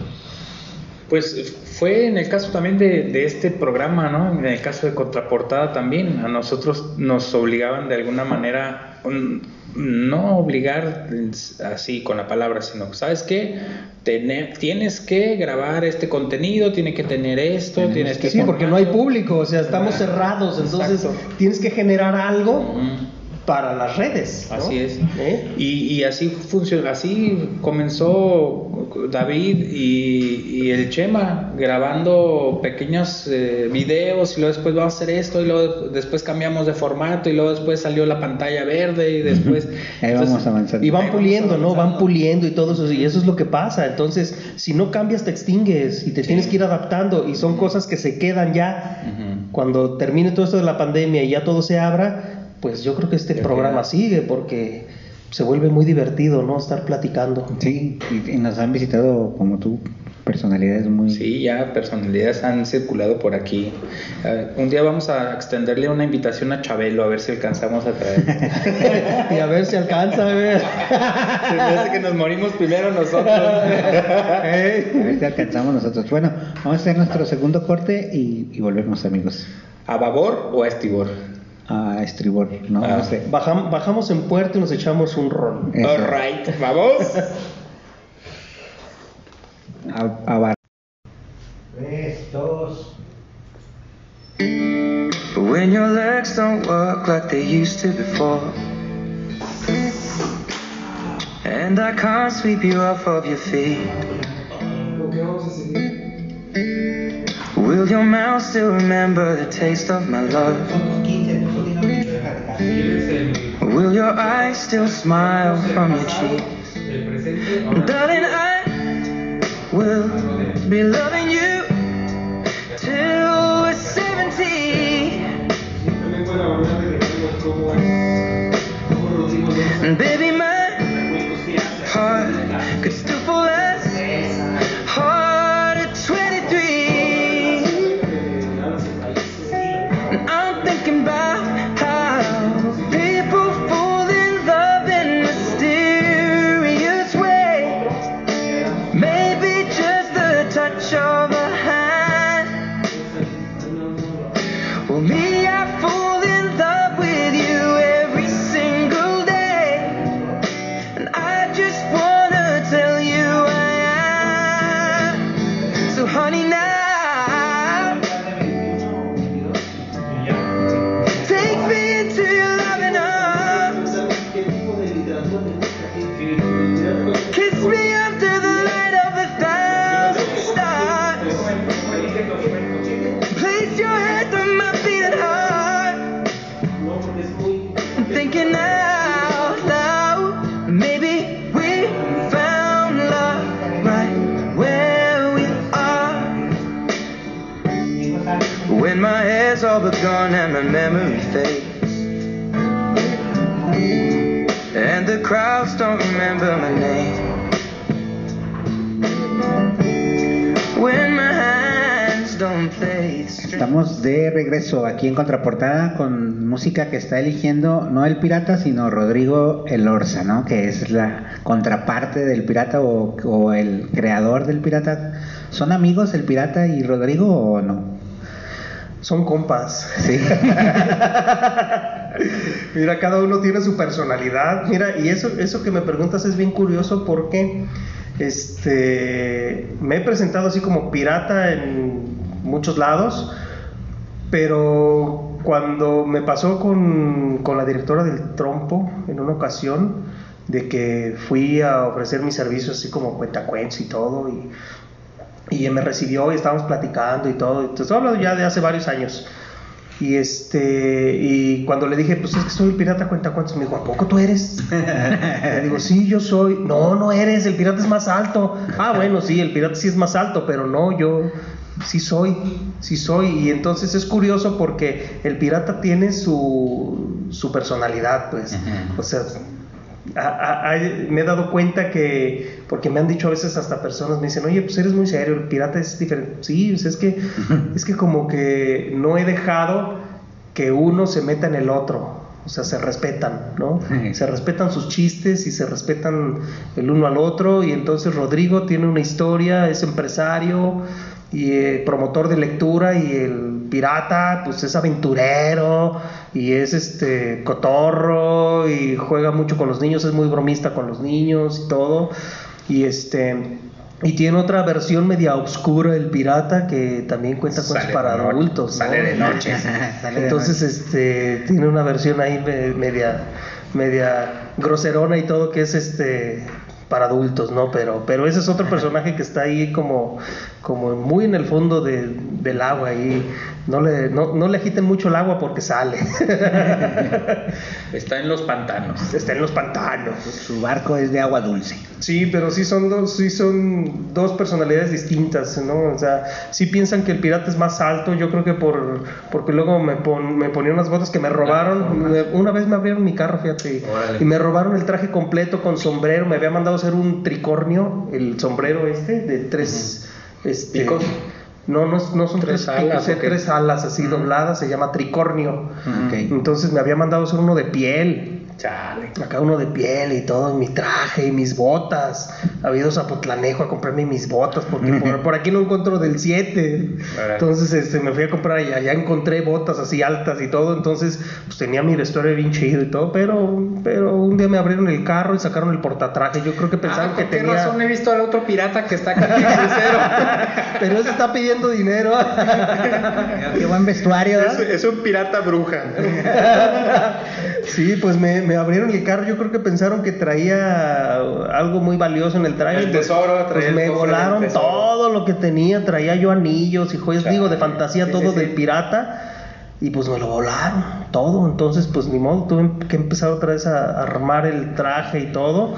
Pues fue en el caso también de, de este programa, ¿no? En el caso de Contraportada también, a nosotros nos obligaban de alguna manera, no obligar así con la palabra, sino, ¿sabes qué? tener, tienes que grabar este contenido, tiene que tener esto, tienes que... Sí, porque no hay público, o sea, estamos cerrados, entonces Exacto. tienes que generar algo. Para las redes. ¿no? Así es. ¿Eh? Y, y así funcionó, así comenzó David y, y el Chema grabando pequeños eh, videos y luego después vamos a hacer esto y luego después cambiamos de formato y luego después salió la pantalla verde y después... Ahí vamos avanzando. Y van puliendo, ¿no? Van puliendo y todo eso, y eso es lo que pasa. Entonces, si no cambias, te extingues y te tienes que ir adaptando, y son cosas que se quedan ya. Cuando termine todo esto de la pandemia y ya todo se abra, pues yo creo que este programa sigue porque se vuelve muy divertido, ¿no? Estar platicando. Sí, y, y nos han visitado como tú personalidades muy... Sí, ya personalidades han circulado por aquí. Un día vamos a extenderle una invitación a Chabelo a ver si alcanzamos a traer. y a ver si alcanza, a ver. Se me hace que nos morimos primero nosotros. A ver si alcanzamos nosotros. Bueno, vamos a hacer nuestro segundo corte y, y volvemos amigos. ¿A babor o a estibor? A estribor, ¿no? Ah. No sé. Bajam- bajamos en puerto y nos echamos un rol. Eso. Alright, vamos. A, bar-. When your legs don't work like they used to before. And I can't sweep you off of your feet. Will your mouth still remember the taste of my love? Will your eyes still smile from your cheeks? Darling, I will be loving you till we're 70. And baby, my regreso aquí en Contraportada con música que está eligiendo no el pirata, sino Rodrigo El Orza, ¿no? Que es la contraparte del pirata o, o el creador del pirata. ¿Son amigos el pirata y Rodrigo o no? Son compas. Sí. Mira, cada uno tiene su personalidad. Mira, y eso, eso que me preguntas es bien curioso porque este, me he presentado así como pirata en muchos lados, pero cuando me pasó con, con la directora del Trompo en una ocasión, de que fui a ofrecer mis servicios así como cuentacuentos y todo, y, y me recibió y estábamos platicando y todo. Te estoy hablando ya de hace varios años. Y este y cuando le dije, pues es que soy el pirata cuenta cuentos, me dijo, ¿a poco tú eres? le digo, sí, yo soy. No, no eres, el pirata es más alto. Ah, bueno, sí, el pirata sí es más alto, pero no, yo sí soy, sí soy. Y entonces es curioso porque el pirata tiene su, su personalidad, pues. O sea, a- a- a- me he dado cuenta que, porque me han dicho a veces hasta personas, me dicen, oye, pues eres muy serio, el pirata es diferente. Sí, pues es que, es que como que no he dejado que uno se meta en el otro. O sea, se respetan, ¿no? Sí. Se respetan sus chistes y se respetan el uno al otro. Y entonces Rodrigo tiene una historia, es empresario y eh, promotor de lectura y el pirata pues es aventurero y es este cotorro y juega mucho con los niños, es muy bromista con los niños y todo. Y este Y tiene otra versión media oscura, el pirata, que también cuenta cosas Sale para adultos. ¿no? sale de noche. Entonces, este, tiene una versión ahí me- media, media groserona y todo, que es este para adultos, ¿no? Pero, pero ese es otro personaje que está ahí como, como muy en el fondo de- del agua y no le, no, no le agiten mucho el agua porque sale. Está en los pantanos. está en los pantanos. Su barco es de agua dulce. Sí, pero sí son dos, sí son dos personalidades distintas, ¿no? O sea, sí piensan que el pirata es más alto, yo creo que por porque luego me, pon- me ponía unas botas que me robaron, Me- una vez me abrieron mi carro, fíjate, y me robaron el traje completo con sombrero, me había mandado hacer un tricornio, el sombrero este, de tres este, ¿Picos? No, no, no son ¿Tres tres, alas picos, tres alas así dobladas, se llama tricornio. Entonces me había mandado hacer uno de piel, Chale. acá uno de piel y todo, y mi traje y mis botas. Había ido a Zapotlanejo a comprarme mis botas porque por, por aquí no encuentro del 7. Órale. Entonces este, me fui a comprar y allá encontré botas así altas y todo. Entonces pues tenía mi vestuario bien chido y todo, pero, pero un día me abrieron el carro y sacaron el portatraje. Yo creo que pensaban Ah, que ¿por qué tenía... razón he visto al otro pirata que está acá en el crucero? pero ese está pidiendo dinero. Qué buen vestuario. Es, es un pirata bruja. Sí, pues me, me abrieron el carro. Yo creo que pensaron que traía algo muy valioso en el traje. El pues- tesoro, traía pues el me volaron todo lo que tenía. Traía yo anillos y joyas, digo, de fantasía, Sí, todo sí, sí. del pirata. Y pues me lo volaron todo. Entonces, pues ni modo, tuve que empezar otra vez a armar el traje y todo.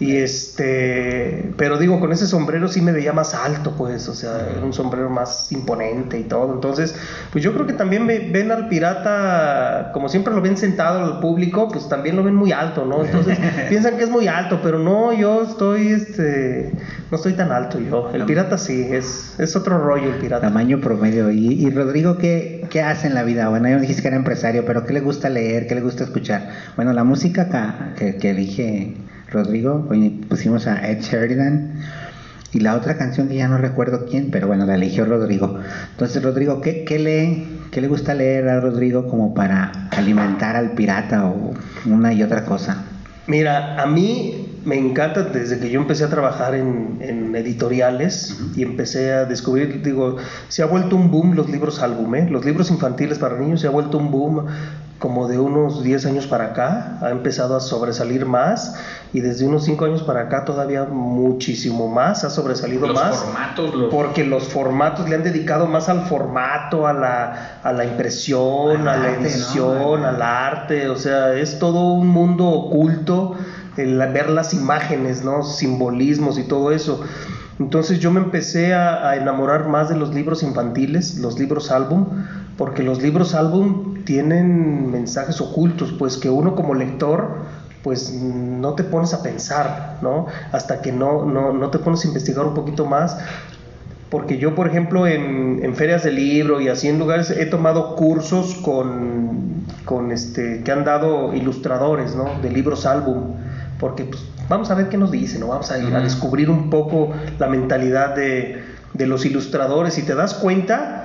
Y este, pero digo, con ese sombrero sí me veía más alto, pues, o sea, era un sombrero más imponente y todo. Entonces, pues yo creo que también ve- ven al pirata, como siempre lo ven sentado al público, pues también lo ven muy alto, ¿no? Entonces piensan que es muy alto, pero no, yo estoy, este, no estoy tan alto yo. El pirata sí, es, es otro rollo el pirata. Tamaño promedio. Y, y Rodrigo, ¿qué, ¿qué hace en la vida? Bueno, me dijiste que era empresario, pero ¿qué le gusta leer? ¿Qué le gusta escuchar? Bueno, la música acá, que, que elige Rodrigo, hoy pusimos a Ed Sheridan. Y la otra canción ya no recuerdo quién, pero bueno, la eligió Rodrigo. Entonces, Rodrigo, ¿qué, qué? ¿Qué le gusta leer a Rodrigo como para alimentar al pirata o una y otra cosa? Mira, a mí me encanta desde que yo empecé a trabajar en, editoriales y empecé a descubrir, digo, se ha vuelto un boom los libros álbum, ¿eh? los libros infantiles para niños se ha vuelto un boom como de unos 10 años para acá, ha empezado a sobresalir más y desde unos 5 años para acá todavía muchísimo más, ha sobresalido Los más. formatos, los... Porque los formatos le han dedicado más al formato, a la, a la impresión, Al a la arte, ¿no? edición, al arte, o sea, es todo un mundo oculto el ver las imágenes, ¿no? Simbolismos y todo eso. Entonces yo me empecé a, a enamorar más de los libros infantiles, los libros álbum, porque los libros álbum tienen mensajes ocultos, pues que uno como lector pues no te pones a pensar, ¿no? Hasta que no, no, no te pones a investigar un poquito más. Porque yo, por ejemplo, en, en ferias de libro y así en lugares he tomado cursos con, con este, que han dado ilustradores, ¿no? De libros álbum. Porque pues, vamos a ver qué nos dicen, ¿no? Vamos a, ir a descubrir un poco la mentalidad de, de los ilustradores y te das cuenta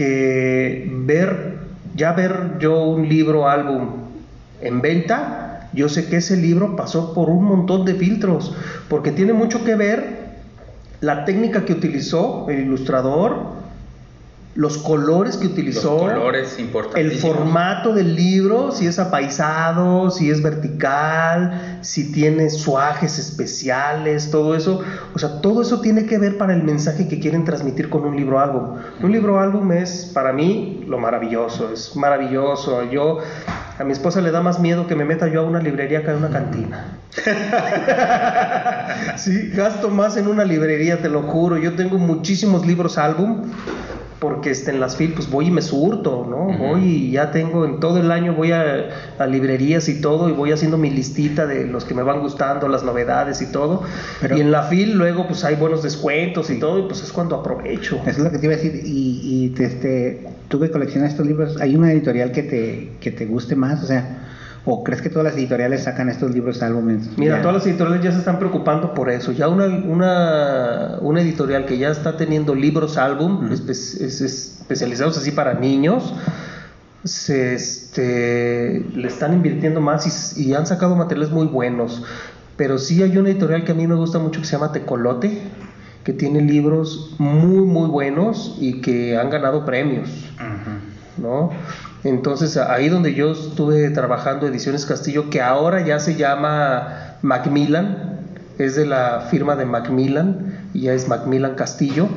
que ver, ya ver yo un libro álbum en venta, yo sé que ese libro pasó por un montón de filtros, porque tiene mucho que ver la técnica que utilizó el ilustrador, los colores que Los utilizó, colores el formato del libro, si es apaisado, si es vertical, si tiene suajes especiales, todo eso. O sea, todo eso tiene que ver para el mensaje que quieren transmitir con un libro álbum. Un libro álbum es para mí lo maravilloso, es maravilloso. Yo a mi esposa le da más miedo que me meta yo a una librería que a una cantina. Sí, gasto más en una librería, te lo juro. Yo tengo muchísimos libros álbum porque este, en las fil pues voy y me surto, ¿no? Voy y ya tengo en todo el año voy a, a librerías y todo y voy haciendo mi listita de los que me van gustando, las novedades y todo. Pero- y en la fil luego pues hay buenos descuentos y todo y pues es cuando aprovecho. Eso es lo que te iba a decir. Y, y te- este, tú que coleccionas estos libros, ¿hay una editorial que te, que te guste más? O sea, ¿o crees que todas las editoriales sacan estos libros álbumes? Mira, Ya. todas las editoriales ya se están preocupando por eso. Ya una, una, una editorial que ya está teniendo libros álbum Ujú. espe- es- especializados así para niños, se, este, le están invirtiendo más y, y han sacado materiales muy buenos. Pero sí hay una editorial que a mí me gusta mucho que se llama Tecolote. que tiene libros muy, muy buenos y que han ganado premios, ¿no? Entonces ahí donde yo estuve trabajando Ediciones Castillo, que ahora ya se llama Macmillan, es de la firma de Macmillan, y ya es Macmillan Castillo.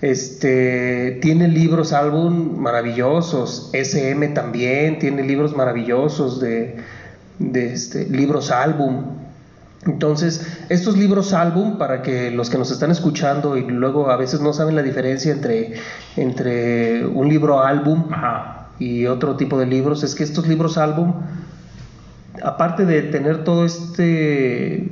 Este tiene libros, álbum maravillosos, SM también tiene libros maravillosos de, de este, libros álbum. Entonces, estos libros álbum, para que los que nos están escuchando y luego a veces no saben la diferencia entre, entre un libro álbum y otro tipo de libros, es que estos libros álbum, aparte de tener todo este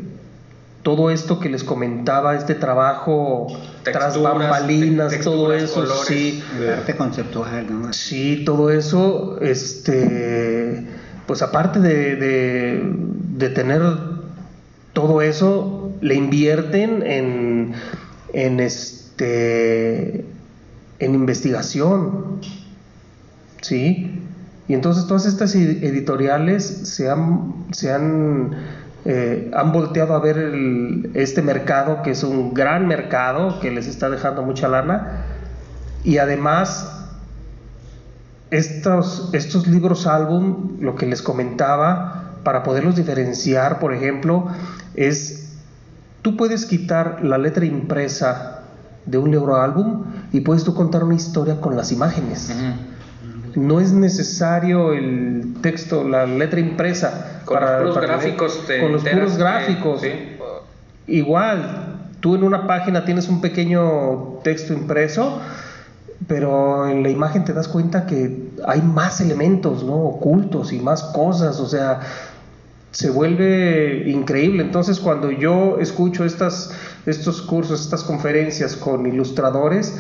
todo esto que les comentaba, este trabajo tras bambalinas, todo eso, sí, arte conceptual, ¿no? Sí, todo eso, este, pues aparte de, de, de tener todo eso le invierten en, en este en investigación sí. Y entonces todas estas editoriales se han se han eh, han volteado a ver este mercado que es un gran mercado que les está dejando mucha lana. Y además estos, estos libros álbum, lo que les comentaba, para poderlos diferenciar, por ejemplo, es, tú puedes quitar la letra impresa de un libro álbum y puedes tú contar una historia con las imágenes. No es necesario el texto, la letra impresa. Con los puros gráficos. con los puros gráficos. Igual, tú en una página tienes un pequeño texto impreso, pero en la imagen te das cuenta que hay más elementos, ¿no? Ocultos y más cosas, o sea, se vuelve increíble. Entonces, cuando yo escucho estas, estos cursos, estas conferencias con ilustradores,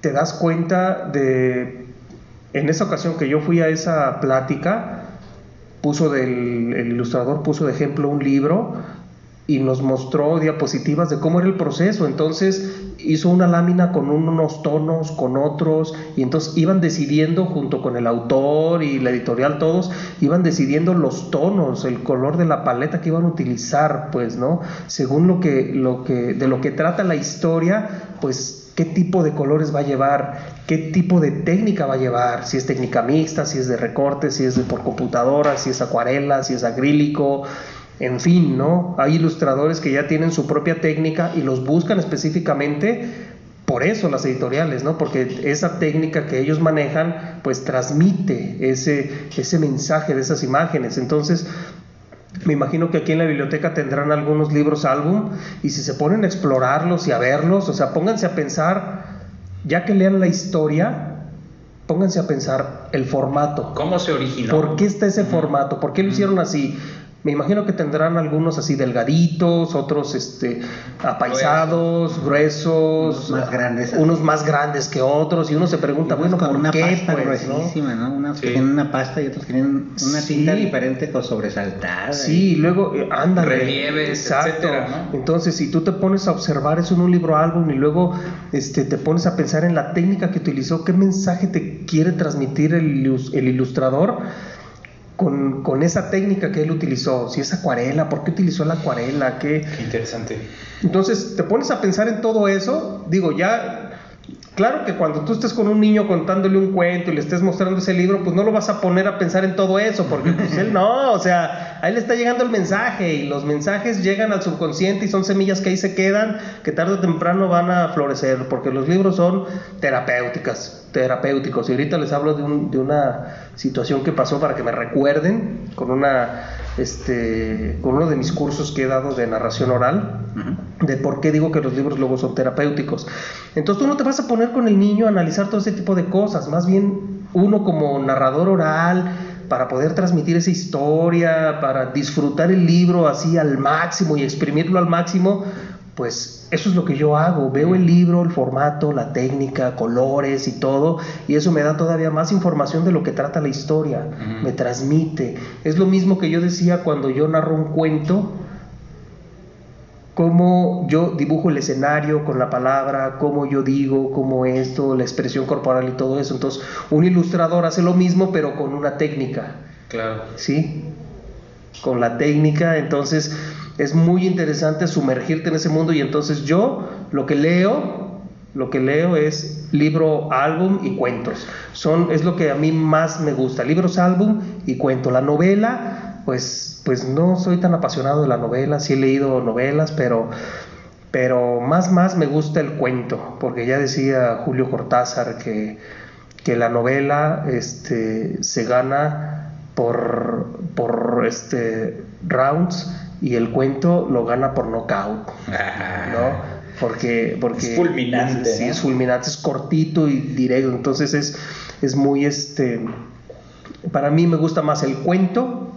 te das cuenta de, en esa ocasión que yo fui a esa plática, puso el ilustrador puso de ejemplo un libro y nos mostró diapositivas de cómo era el proceso. Entonces hizo una lámina con unos tonos, con otros, y entonces iban decidiendo junto con el autor y la editorial todos, iban decidiendo los tonos, el color de la paleta que iban a utilizar, pues, ¿no? Según lo que, lo que, de lo que trata la historia, pues qué tipo de colores va a llevar, qué tipo de técnica va a llevar, si es técnica mixta, si es de recorte, si es de por computadora, si es acuarela, si es acrílico, en fin, ¿no? Hay ilustradores que ya tienen su propia técnica y los buscan específicamente por eso las editoriales, ¿no? Porque esa técnica que ellos manejan, pues transmite ese, ese mensaje de esas imágenes. Entonces, me imagino que aquí en la biblioteca tendrán algunos libros álbum y si se ponen a explorarlos y a verlos, o sea, pónganse a pensar, ya que lean la historia, pónganse a pensar el formato. ¿Cómo se originó? ¿Por qué está ese formato? ¿Por qué lo hicieron así? Me imagino que tendrán algunos así delgaditos, otros este apaisados, gruesos, Unos más grandes, unos más grandes que otros y uno se pregunta, bueno, con ¿por una qué? pasta pues, ¿no? gruesísima, ¿no? Unos Sí. que tienen una pasta y otros que tienen una Sí. tinta diferente con sobresaltada. Sí, y luego eh, ándale. Relieves, exacto. etcétera, ¿no? Entonces, si tú te pones a observar eso en un libro álbum y luego este, te pones a pensar en la técnica que utilizó, qué mensaje te quiere transmitir el ilustrador con, con esa técnica que él utilizó. Si es acuarela, ¿por qué utilizó la acuarela? ¿Qué, Qué interesante. entonces, te pones a pensar en todo eso, digo, ya, claro que cuando tú estés con un niño contándole un cuento y le estés mostrando ese libro, pues no lo vas a poner a pensar en todo eso, porque pues él no, o sea, ahí le está llegando el mensaje y los mensajes llegan al subconsciente y son semillas que ahí se quedan, que tarde o temprano van a florecer, porque los libros son terapéuticas, terapéuticos. Y ahorita les hablo de, un- de una situación que pasó para que me recuerden con una, este, con uno de mis cursos que he dado de narración oral de por qué digo que los libros luego son terapéuticos. Entonces tú no te vas a poner con el niño a analizar todo ese tipo de cosas, más bien uno como narrador oral, para poder transmitir esa historia, para disfrutar el libro así al máximo y exprimirlo al máximo, pues eso es lo que yo hago. Veo el libro, el formato, la técnica, colores y todo, y eso me da todavía más información de lo que trata la historia, me transmite. Es lo mismo que yo decía cuando yo narro un cuento, cómo yo dibujo el escenario con la palabra, cómo yo digo, cómo esto, la expresión corporal y todo eso. Entonces, un ilustrador hace lo mismo, pero con una técnica, Claro. ¿sí? Con la técnica, entonces, es muy interesante sumergirte en ese mundo y entonces yo lo que leo, lo que leo es libro, álbum y cuentos. Son, es lo que a mí más me gusta, libros, álbum y cuento. La novela, pues, pues no soy tan apasionado de la novela, sí he leído novelas, pero, pero más, más me gusta el cuento, porque ya decía Julio Cortázar que, que la novela este, se gana por, por este, rounds y el cuento lo gana por knockout, ¿no? Porque, porque Es fulminante, Sí, ¿no? es fulminante, es cortito y directo, entonces es, es muy este... Para mí me gusta más el cuento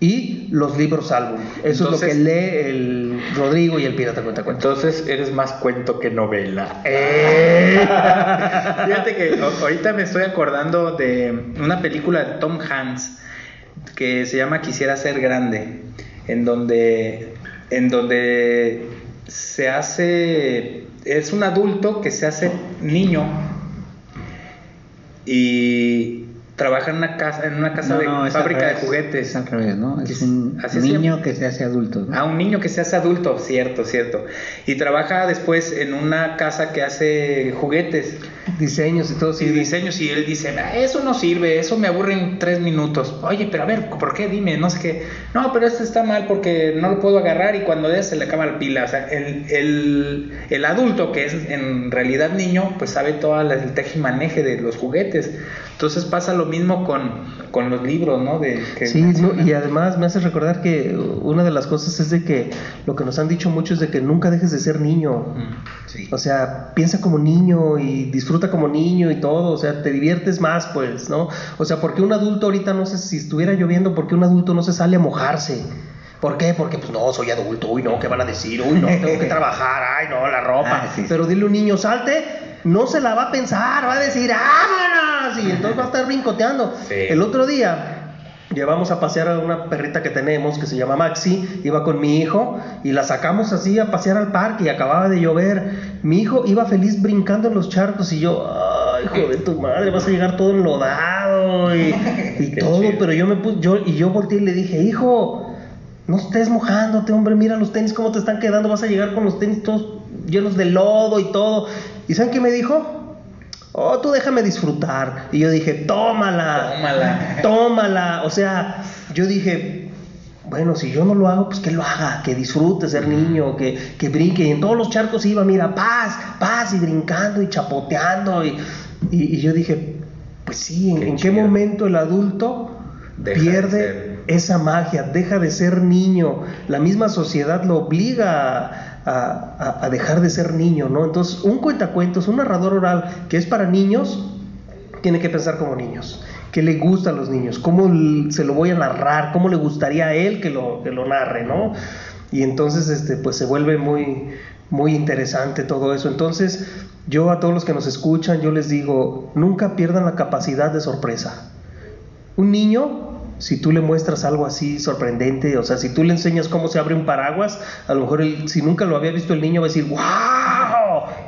y los libros álbum. Eso Entonces- es lo que lee el Rodrigo y el Pirata Cuenta Cuento. Entonces eres más cuento que novela. Eh. Fíjate que ahorita me estoy acordando de una película de Tom Hanks que se llama Quisiera ser grande, en donde, en donde se hace, es un adulto que se hace niño. Y trabaja en una casa, en una casa No, de no, es fábrica de juguetes. Es al revés, ¿no? Es Es- un así niño que se hace adulto. ¿no? A un niño que se hace adulto, cierto, cierto. Y trabaja después en una casa que hace juguetes Diseños y todo, y sí. diseños y él dice, "Ah, eso no sirve, eso me aburre en tres minutos. Oye, pero a ver, ¿por qué? Dime, no sé qué. No, pero este está mal porque no lo puedo agarrar y cuando de se le acaba la pila. O sea, el, el, el adulto que es en realidad niño, pues sabe todo el tejimaneje de los juguetes. Entonces pasa lo mismo con, con los libros, ¿no? De, que Sí, mencionan. y además me hace recordar que una de las cosas es de que lo que nos han dicho mucho es de que nunca dejes de ser niño. Mm. Sí. O sea, piensa como niño y disfruta como niño y todo, o sea, te diviertes más, pues, ¿no? O sea, porque un adulto ahorita no sé si estuviera lloviendo, porque un adulto no se sale a mojarse. ¿Por qué? Porque pues no, soy adulto, uy no, ¿qué van a decir? Uy no, tengo que trabajar, ay no, la ropa. Ah, sí. Pero dile a un niño, salte, no se la va a pensar, va a decir, ¡vámonos! Y entonces va a estar brincoteando. Sí. El otro día llevamos a pasear a una perrita que tenemos que se llama Maxi, iba con mi hijo y la sacamos así a pasear al parque y acababa de llover. Mi hijo iba feliz brincando en los charcos y yo, ay, hijo de tu madre, vas a llegar todo enlodado y, y todo, chido. pero yo me puse, yo, y yo volteé y le dije, hijo, no estés mojándote, hombre, mira los tenis cómo te están quedando, vas a llegar con los tenis todos llenos de lodo y todo. ¿Y saben qué me dijo? Oh, tú déjame disfrutar. Y yo dije, tómala. Tómala. Tómala. O sea, yo dije, bueno, si yo no lo hago, pues que lo haga, que disfrute ser niño, que, que brinque. Y en todos los charcos iba, mira, paz, paz, y brincando y chapoteando. Y, y- y yo dije, pues sí, ¿en Qué en qué chido. momento el adulto Deja pierde. Esa magia, deja de ser niño? La misma sociedad lo obliga a, dejar de ser niño, ¿no? Entonces, un cuentacuentos, un narrador oral que es para niños, tiene que pensar como niños. ¿Qué le gusta a los niños? ¿Cómo se lo voy a narrar? ¿Cómo le gustaría a él que lo, que lo narre, no? Y entonces, este, pues se vuelve muy, muy interesante todo eso. Entonces, yo a todos los que nos escuchan, yo les digo, nunca pierdan la capacidad de sorpresa. Un niño, si tú le muestras algo así sorprendente, o sea, si tú le enseñas cómo se abre un paraguas, a lo mejor si nunca lo había visto el niño va a decir, ¡wow!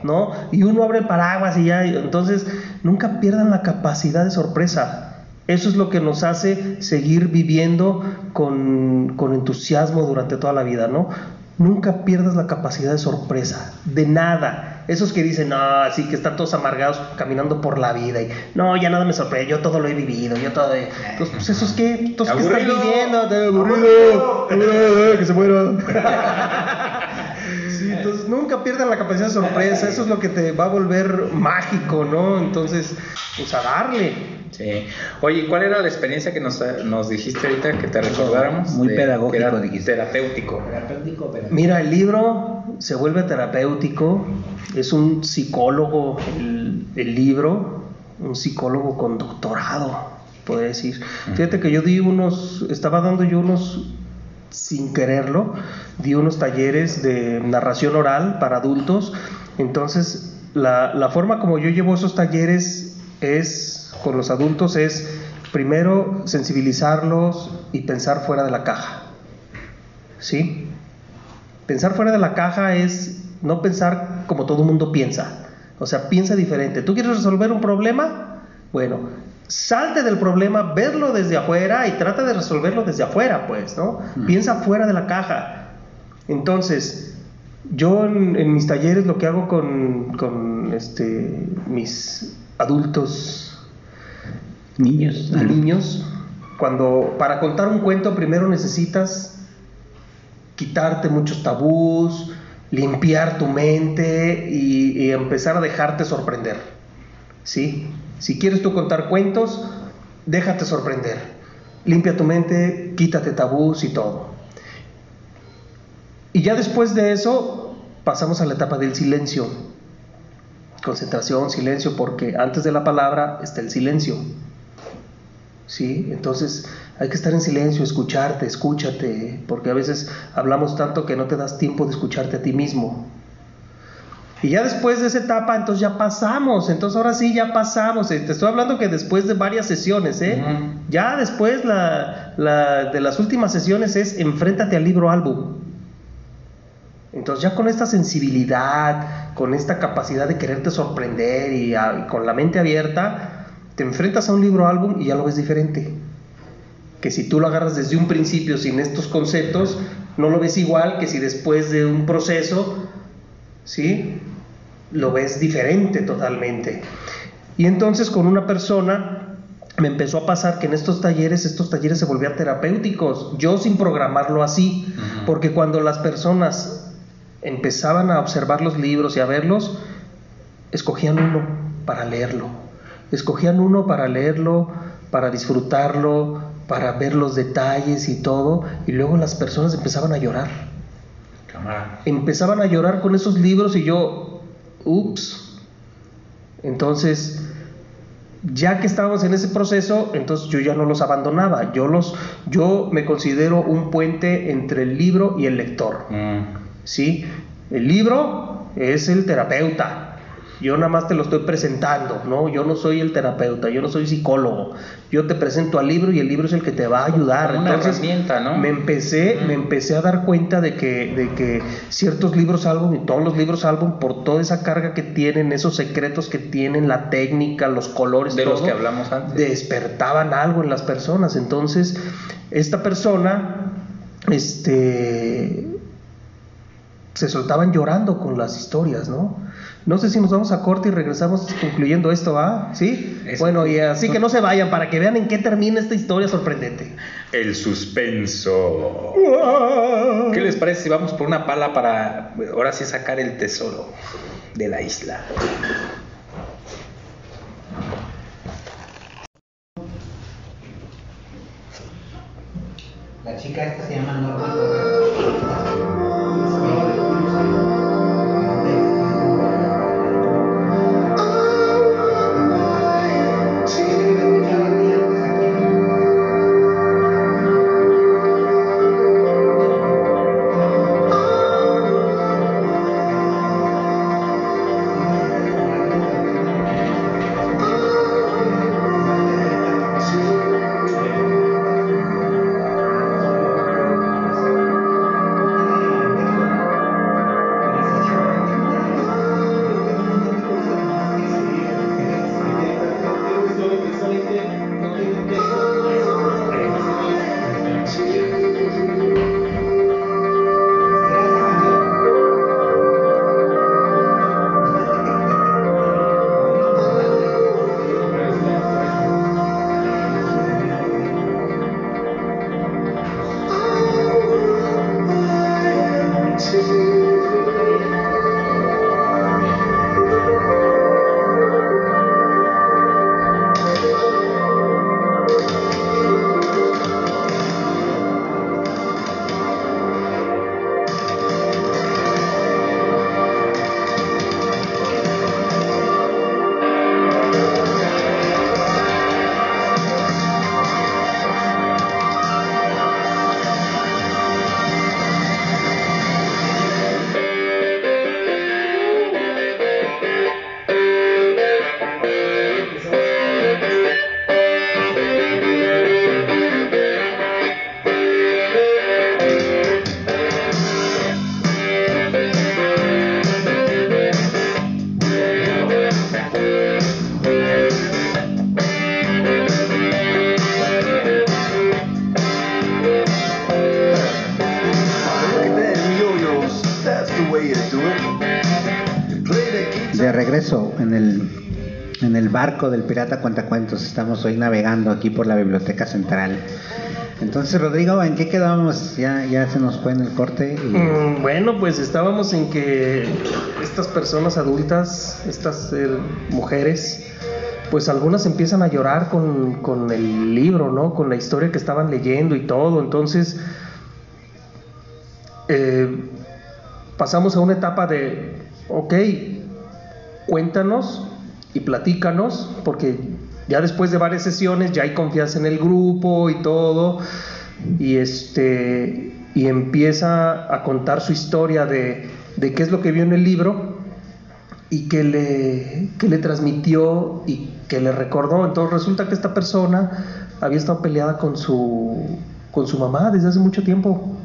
¿No? Y uno abre paraguas y ya, entonces nunca pierdan la capacidad de sorpresa. Eso es lo que nos hace seguir viviendo con, con entusiasmo durante toda la vida, ¿no? Nunca pierdas la capacidad de sorpresa, de nada. Esos que dicen, no, así que están todos amargados caminando por la vida y no, ya nada me sorprende, yo todo lo he vivido, yo todo. he-". Pues, pues esos que, estos que están viviendo, te- aburrido, aburrido, que se muera. Nunca pierdan la capacidad de sorpresa, eso es lo que te va a volver mágico, ¿no? Entonces, pues a darle. Sí. Oye, ¿cuál era la experiencia que nos, nos dijiste ahorita que te recordáramos? Muy De- pedagógico, que era dijiste. Terapéutico. Terapéutico, pero- Mira, el libro se vuelve terapéutico, es un psicólogo el, el libro, un psicólogo con doctorado, podría decir. Fíjate que yo di unos, estaba dando yo unos, sin quererlo, di unos talleres de narración oral para adultos, entonces la, forma como yo llevo esos talleres es, con los adultos, es primero sensibilizarlos y pensar fuera de la caja. ¿Sí? Pensar fuera de la caja es no pensar como todo el mundo piensa. O sea, piensa diferente. ¿Tú quieres resolver un problema? Bueno, salte del problema, verlo desde afuera y trata de resolverlo desde afuera, pues, ¿no? Piensa fuera de la caja. Entonces, yo en, en mis talleres lo que hago con, con, este, mis adultos Niños. niños, cuando para contar un cuento primero necesitas quitarte muchos tabús, limpiar tu mente y, y empezar a dejarte sorprender. ¿Sí? Si quieres tú contar cuentos, déjate sorprender. Limpia tu mente, quítate tabús y todo. Y ya después de eso pasamos a la etapa del silencio. Concentración, silencio, porque antes de la palabra está el silencio. ¿sí? Entonces hay que estar en silencio, escucharte, escúchate, porque a veces hablamos tanto que no te das tiempo de escucharte a ti mismo. Y ya después de esa etapa, entonces ya pasamos, entonces ahora sí ya pasamos. Eh, Te estoy hablando que después de varias sesiones, ¿eh? Ya después la, la- de las últimas sesiones es enfréntate al libro álbum. Entonces ya con esta sensibilidad, con esta capacidad de quererte sorprender y, a- y con la mente abierta, te enfrentas a un libro álbum y ya lo ves diferente. Que si tú lo agarras desde un principio sin estos conceptos, no lo ves igual que si después de un proceso, ¿sí? Lo ves diferente totalmente. Y entonces con una persona me empezó a pasar que en estos talleres, estos talleres se volvían terapéuticos, yo sin programarlo así, porque cuando las personas empezaban a observar los libros y a verlos, escogían uno para leerlo, escogían uno para leerlo, para disfrutarlo, para ver los detalles y todo, y luego las personas empezaban a llorar Cámara. empezaban a llorar con esos libros y yo, ups. Entonces, ya que estábamos en ese proceso, entonces yo ya no los abandonaba. Yo los, yo me considero un puente entre el libro y el lector. Mm. ¿sí? El libro es el terapeuta. Yo nada más te lo estoy presentando, ¿no? Yo no soy el terapeuta, yo no soy psicólogo. Yo te presento al libro y el libro es el que te va a ayudar. Como una Entonces, herramienta, ¿no? Me empecé, me empecé a dar cuenta de que, de que ciertos libros álbum y todos los libros álbum, por toda esa carga que tienen, esos secretos que tienen, la técnica, los colores, De los que hablamos antes. despertaban algo en las personas. Entonces, esta persona, este, se soltaban llorando con las historias, ¿no? No sé si nos vamos a corte y regresamos concluyendo esto, ¿ah? ¿Sí? Bueno, y así que no se vayan para que vean en qué termina esta historia sorprendente. El suspenso. ¿Qué les parece si vamos por una pala para ahora sí sacar el tesoro de la isla? La chica esta se llama Norma De regreso en el, en el barco del Pirata Cuentacuentos. Estamos hoy navegando aquí por la Biblioteca Central. Entonces, Rodrigo, ¿en qué quedamos? Ya, ya se nos fue en el corte. y- Mm, Bueno, pues estábamos en que estas personas adultas, estas eh, mujeres, pues algunas empiezan a llorar con, con el libro, ¿no? Con la historia que estaban leyendo y todo. Entonces, eh, pasamos a una etapa de, ok, cuéntanos y platícanos, porque ya después de varias sesiones ya hay confianza en el grupo y todo, y este y empieza a contar su historia de, de qué es lo que vio en el libro y que le, que le transmitió y que le recordó. Entonces resulta que esta persona había estado peleada con su, con su mamá desde hace mucho tiempo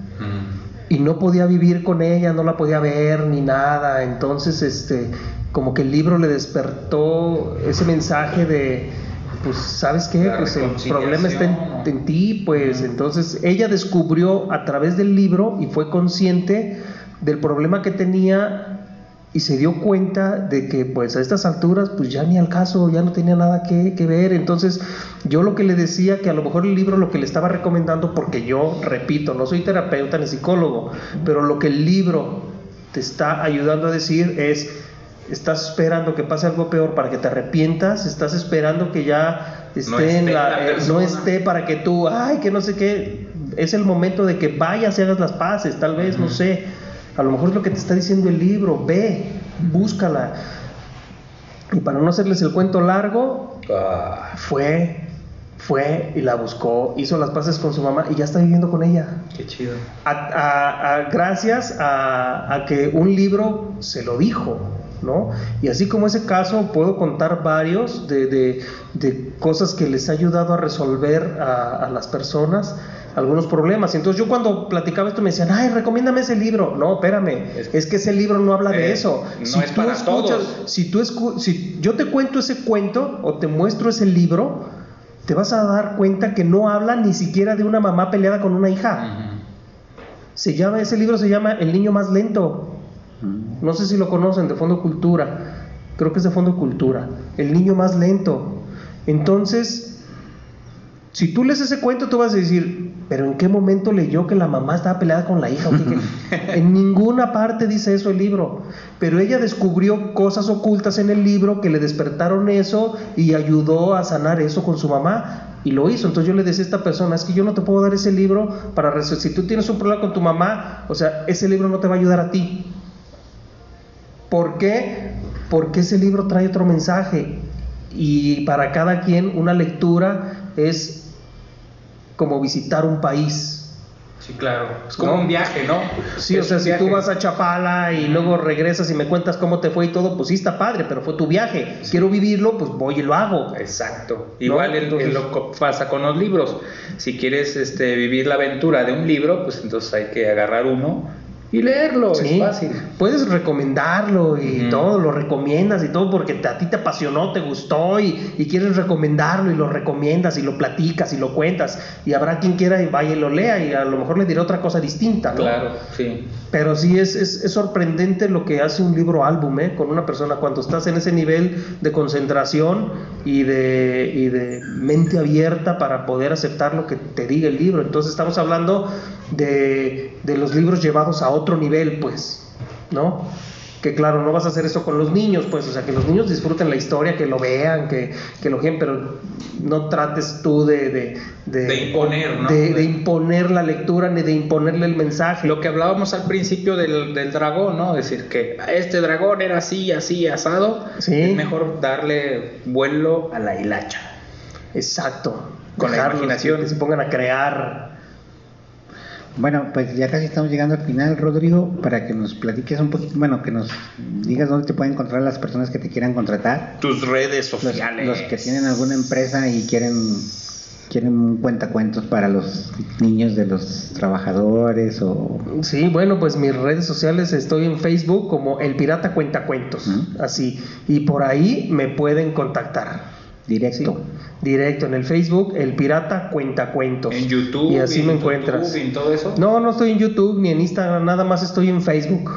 y no podía vivir con ella, no la podía ver ni nada. Entonces, este, como que el libro le despertó ese mensaje de, pues, ¿sabes qué? La Pues el problema está en, en ti, pues. Entonces, ella descubrió a través del libro y fue consciente del problema que tenía y se dio cuenta de que pues a estas alturas pues ya ni al caso, ya no tenía nada que, que ver. Entonces yo lo que le decía que a lo mejor el libro lo que le estaba recomendando, porque yo repito, no soy terapeuta ni psicólogo, pero lo que el libro te está ayudando a decir es, estás esperando que pase algo peor para que te arrepientas, estás esperando que ya esté, No esté en la, la eh, no esté para que tú, ay, que no sé qué, es el momento de que vayas y hagas las paces, tal vez, no sé. A lo mejor es lo que te está diciendo el libro, ve, búscala. Y para no hacerles el cuento largo, Ah, fue, fue y la buscó, hizo las paces con su mamá y ya está viviendo con ella. qué chido. A- a- a- gracias a, que un libro se lo dijo, ¿no? Y así como ese caso, puedo contar varios de, de- de cosas que les ha ayudado a resolver a las personas algunos problemas. Entonces yo cuando platicaba esto me decían, ay, recomiéndame ese libro. No, espérame, Es- es, que ese libro no habla de Eh, eso. no es para todos. si tú escu- si yo te cuento ese cuento o te muestro ese libro, te vas a dar cuenta que no habla ni siquiera de una mamá peleada con una hija. Se llama, ese libro se llama El niño más lento. Mm. No sé si lo conocen, de Fondo Cultura. Creo que es de Fondo Cultura. El niño más lento. Entonces, si tú lees ese cuento, tú vas a decir, pero ¿en qué momento leyó que la mamá estaba peleada con la hija? ¿O qué- qué?". en ninguna parte dice eso el libro. Pero ella descubrió cosas ocultas en el libro que le despertaron eso y ayudó a sanar eso con su mamá. Y lo hizo. Entonces yo le decía a esta persona, es que yo no te puedo dar ese libro para resolver. Si tú tienes un problema con tu mamá, o sea, ese libro no te va a ayudar a ti. ¿Por qué? Porque ese libro trae otro mensaje y para cada quien una lectura es como visitar un país. Sí, claro. Es como ¿No? un viaje, ¿no? Sí, Es o sea, si tú vas a Chapala y luego regresas y me cuentas cómo te fue y todo, pues sí está padre, pero fue tu viaje. Quiero vivirlo, pues voy y lo hago. Exacto. Igual el- Entonces- lo que pasa con los libros. Si quieres este, vivir la aventura de un libro, pues entonces hay que agarrar uno y leerlo. Sí, Es fácil. Puedes recomendarlo y todo, lo recomiendas y todo porque te- a ti te apasionó, te gustó y, y quieres recomendarlo y lo recomiendas y lo platicas y lo cuentas y habrá quien quiera y vaya y lo lea y a lo mejor le dirá otra cosa distinta, ¿no? Claro, sí. Pero sí es, es, es sorprendente lo que hace un libro álbum ¿eh? con una persona cuando estás en ese nivel de concentración y de, y de mente abierta para poder aceptar lo que te diga el libro. Entonces estamos hablando de, de los libros llevados a otro nivel, pues, ¿no? Que claro, no vas a hacer eso con los niños, pues, o sea, que los niños disfruten la historia, que lo vean, que, que lo vean, pero no trates tú de... De, De imponer, ¿no? de- de imponer la lectura ni de imponerle el mensaje. Lo que hablábamos al principio del, del dragón, ¿no? Decir que este dragón era así, así, asado. Sí. Es mejor darle vuelo a la hilacha. Exacto. Con la imaginación. Que se pongan a crear. Bueno, pues ya casi estamos llegando al final, Rodrigo, para que nos platiques un poquito, bueno, que nos digas dónde te pueden encontrar las personas que te quieran contratar, Tus redes los, sociales. los que tienen alguna empresa y quieren quieren un cuentacuentos para los niños de los trabajadores o Sí, bueno, pues mis redes sociales estoy en Facebook como El Pirata Cuentacuentos. Ujú. Así. Y por ahí me pueden contactar. Sí, directo. directo en el Facebook, El Pirata Cuentacuentos. En YouTube. Y así en me YouTube, encuentras. en todo eso. No, no estoy en YouTube ni en Instagram, nada más estoy en Facebook.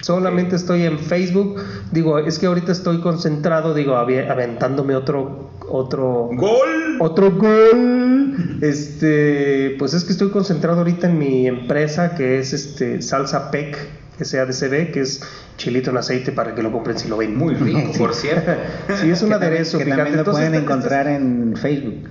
Solamente estoy en Facebook. Digo, es que ahorita estoy concentrado, digo, aventándome otro otro ¡Gol! otro gol. Este, pues es que estoy concentrado ahorita en mi empresa que es este Salsa Pec, SADCB, que es chilito en aceite para que lo compren si lo ven. Muy rico, Sí. por cierto. Sí, es un que aderezo también, que también lo Entonces, pueden este- encontrar en Facebook.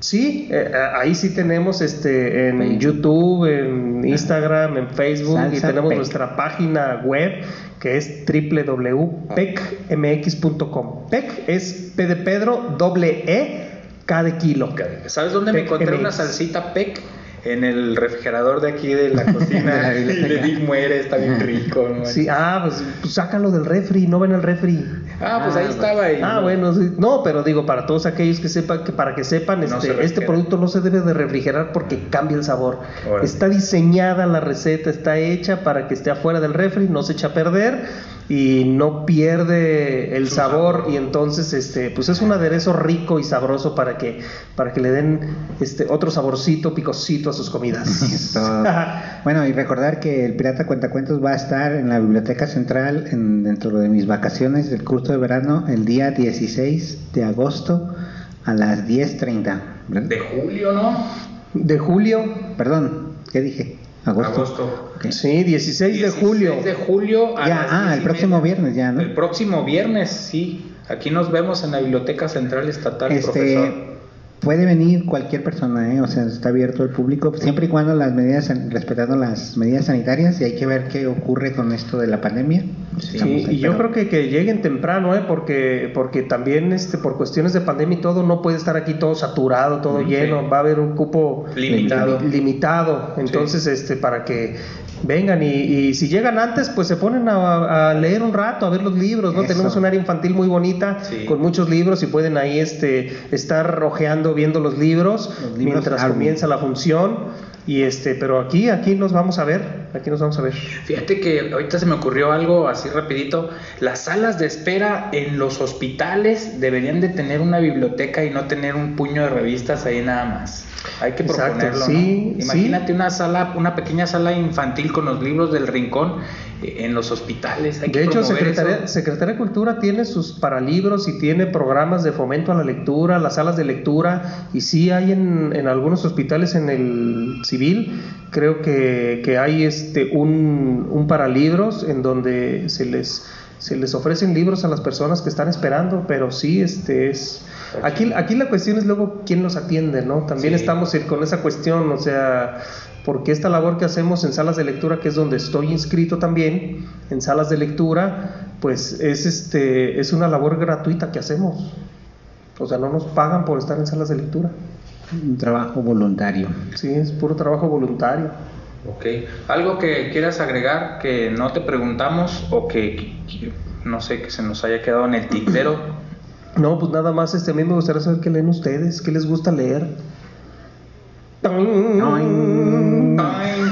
Sí, eh, ahí sí tenemos este en Facebook. YouTube, en Instagram, en Facebook y tenemos Pec. nuestra página web que es www.pecmx.com. PEC es P de Pedro, doble E, K de kilo. ¿Sabes dónde me encontré MX. una salsita PEC? En el refrigerador de aquí de la cocina. Y le di muere, está bien rico. ¿no? Sí, ah, pues, pues sácalo del refri, no ven el refri. Ah, pues ahí Ah, estaba. ahí. Ah, bueno, sí. no, pero digo para todos aquellos que sepan que para que sepan No este, se este producto no se debe de refrigerar porque cambia el sabor. Órale. Está diseñada la receta, está hecha para que esté afuera del refri, no se echa a perder y no pierde el sabor, y entonces este pues es un aderezo rico y sabroso para que para que le den este otro saborcito, picosito a sus comidas. Bueno, y recordar que el Pirata Cuentacuentos va a estar en la Biblioteca Central en- dentro de mis vacaciones del curso de verano el día 16 de agosto a las 10.30. ¿verdad? De julio, ¿no? De julio, Perdón, ¿qué dije? Agosto. Agosto. Ok. sí, 16 de 16 julio. de julio. a Ya, ah, el próximo media. viernes ya, ¿no? El próximo viernes, sí. Aquí nos vemos en la Biblioteca Central Estatal, profesor. Puede venir cualquier persona, ¿eh? o sea, está abierto al público, siempre y cuando las medidas, respetando las medidas sanitarias, y hay que ver qué ocurre con esto de la pandemia. Sí, ahí, y yo pero- creo que, que lleguen temprano, ¿eh? porque, porque también este, por cuestiones de pandemia y todo, no puede estar aquí todo saturado, todo Mm, lleno, sí. va a haber un cupo Limitado. limi- limitado. Entonces, este, para que vengan y, y si llegan antes, pues se ponen a, a leer un rato, a ver los libros, ¿no? Eso. Tenemos un área infantil muy bonita, Sí. con muchos libros y pueden ahí este, estar viendo los libros, Los libros mientras álbum. comienza la función. Y este, pero aquí, aquí nos vamos a ver, aquí nos vamos a ver. Fíjate que ahorita se me ocurrió algo así rapidito. Las salas de espera en los hospitales deberían de tener una biblioteca y no tener un puño de revistas ahí nada más. Hay que Exacto, proponerlo, sí, ¿no? Imagínate una sala, una pequeña sala infantil con los libros del rincón eh, en los hospitales. Hay que De hecho, promover Secretaría, eso. Secretaría de Cultura tiene sus paralibros y tiene programas de fomento a la lectura, las salas de lectura, y sí hay en, en algunos hospitales en el civil, creo que, que hay este un, un paralibros en donde se les se les ofrecen libros a las personas que están esperando, pero sí este es aquí aquí la cuestión es luego quién los atiende, ¿no? También Sí. estamos con esa cuestión, o sea, porque esta labor que hacemos en salas de lectura, que es donde estoy inscrito también, en salas de lectura, pues es este es una labor gratuita que hacemos. O sea, no nos pagan por estar en salas de lectura. Un trabajo voluntario. Sí, es puro trabajo voluntario. Ok. ¿Algo que quieras agregar que no te preguntamos o que, que- no sé, que se nos haya quedado en el tintero? No, pues nada más, este, a mí me gustaría saber qué leen ustedes, qué les gusta leer.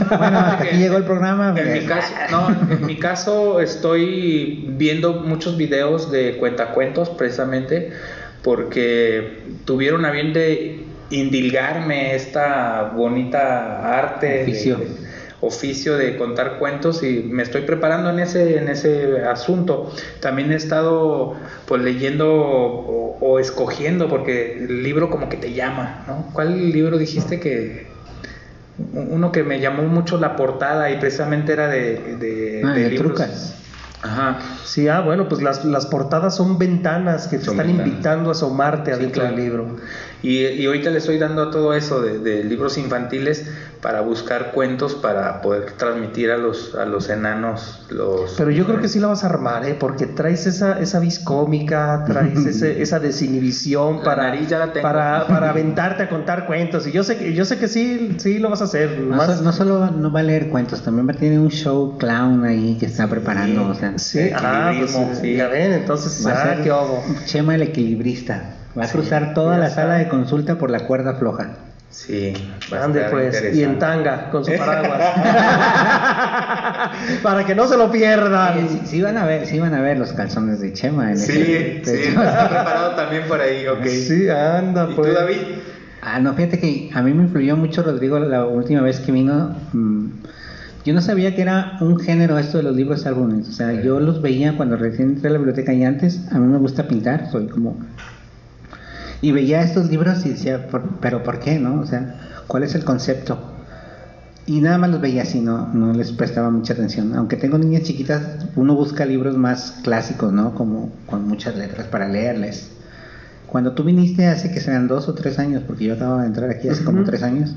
Bueno, hasta aquí llegó el programa. En mi caso, no, en mi caso estoy viendo muchos videos de cuentacuentos precisamente porque tuvieron a bien de indilgarme esta bonita arte de- Oficio. de- oficio de contar cuentos y me estoy preparando en ese en ese asunto. También he estado pues leyendo o, o escogiendo porque el libro como que te llama, ¿no? ¿Cuál libro dijiste que uno que me llamó mucho la portada y precisamente era de, de, Ah, de trucas. Ajá. Sí, ah, bueno, pues las, las portadas son ventanas que te Son están ventanas. invitando a asomarte Sí, adentro claro. del libro. Y, y ahorita le estoy dando a todo eso de, de libros infantiles para buscar cuentos para poder transmitir a los, a los enanos los... Pero yo creo que sí la vas a armar, ¿eh? Porque traes esa, esa vis cómica, traes ese- esa desinhibición La para, nariz ya la tengo. para, para aventarte a contar cuentos. Y yo sé que, yo sé que sí, sí lo vas a hacer. No, más- so- no solo no va a leer cuentos, también va a tener un show clown ahí que está preparando. o sea, Sí, ah, pues sí. ya ven, entonces, va a ah, ser qué obo. Chema el equilibrista. Va a cruzar toda la sala de consulta por la cuerda floja. Sí, va a Ande estar pues, y en tanga, con su paraguas. para que no se lo pierdan. Sí, sí van a ver, sí van a ver los calzones de Chema en Sí, ese- sí, está preparado también por ahí, ok. Sí, anda, ¿Y pues. tú, David? Ah, no, fíjate que a mí me influyó mucho Rodrigo la última vez que vino. mm, Yo no sabía que era un género esto de los libros álbumes. O sea, yo los veía cuando recién entré a la biblioteca y antes. A mí me gusta pintar, soy como. Y veía estos libros y decía, "¿Por- ¿pero por qué, no? O sea, ¿cuál es el concepto? Y nada más los veía así, no, no les prestaba mucha atención. Aunque tengo niñas chiquitas, uno busca libros más clásicos, ¿no? Como con muchas letras para leerles. Cuando tú viniste hace que sean dos o tres años, porque yo acababa de entrar aquí hace como Ujú. tres años,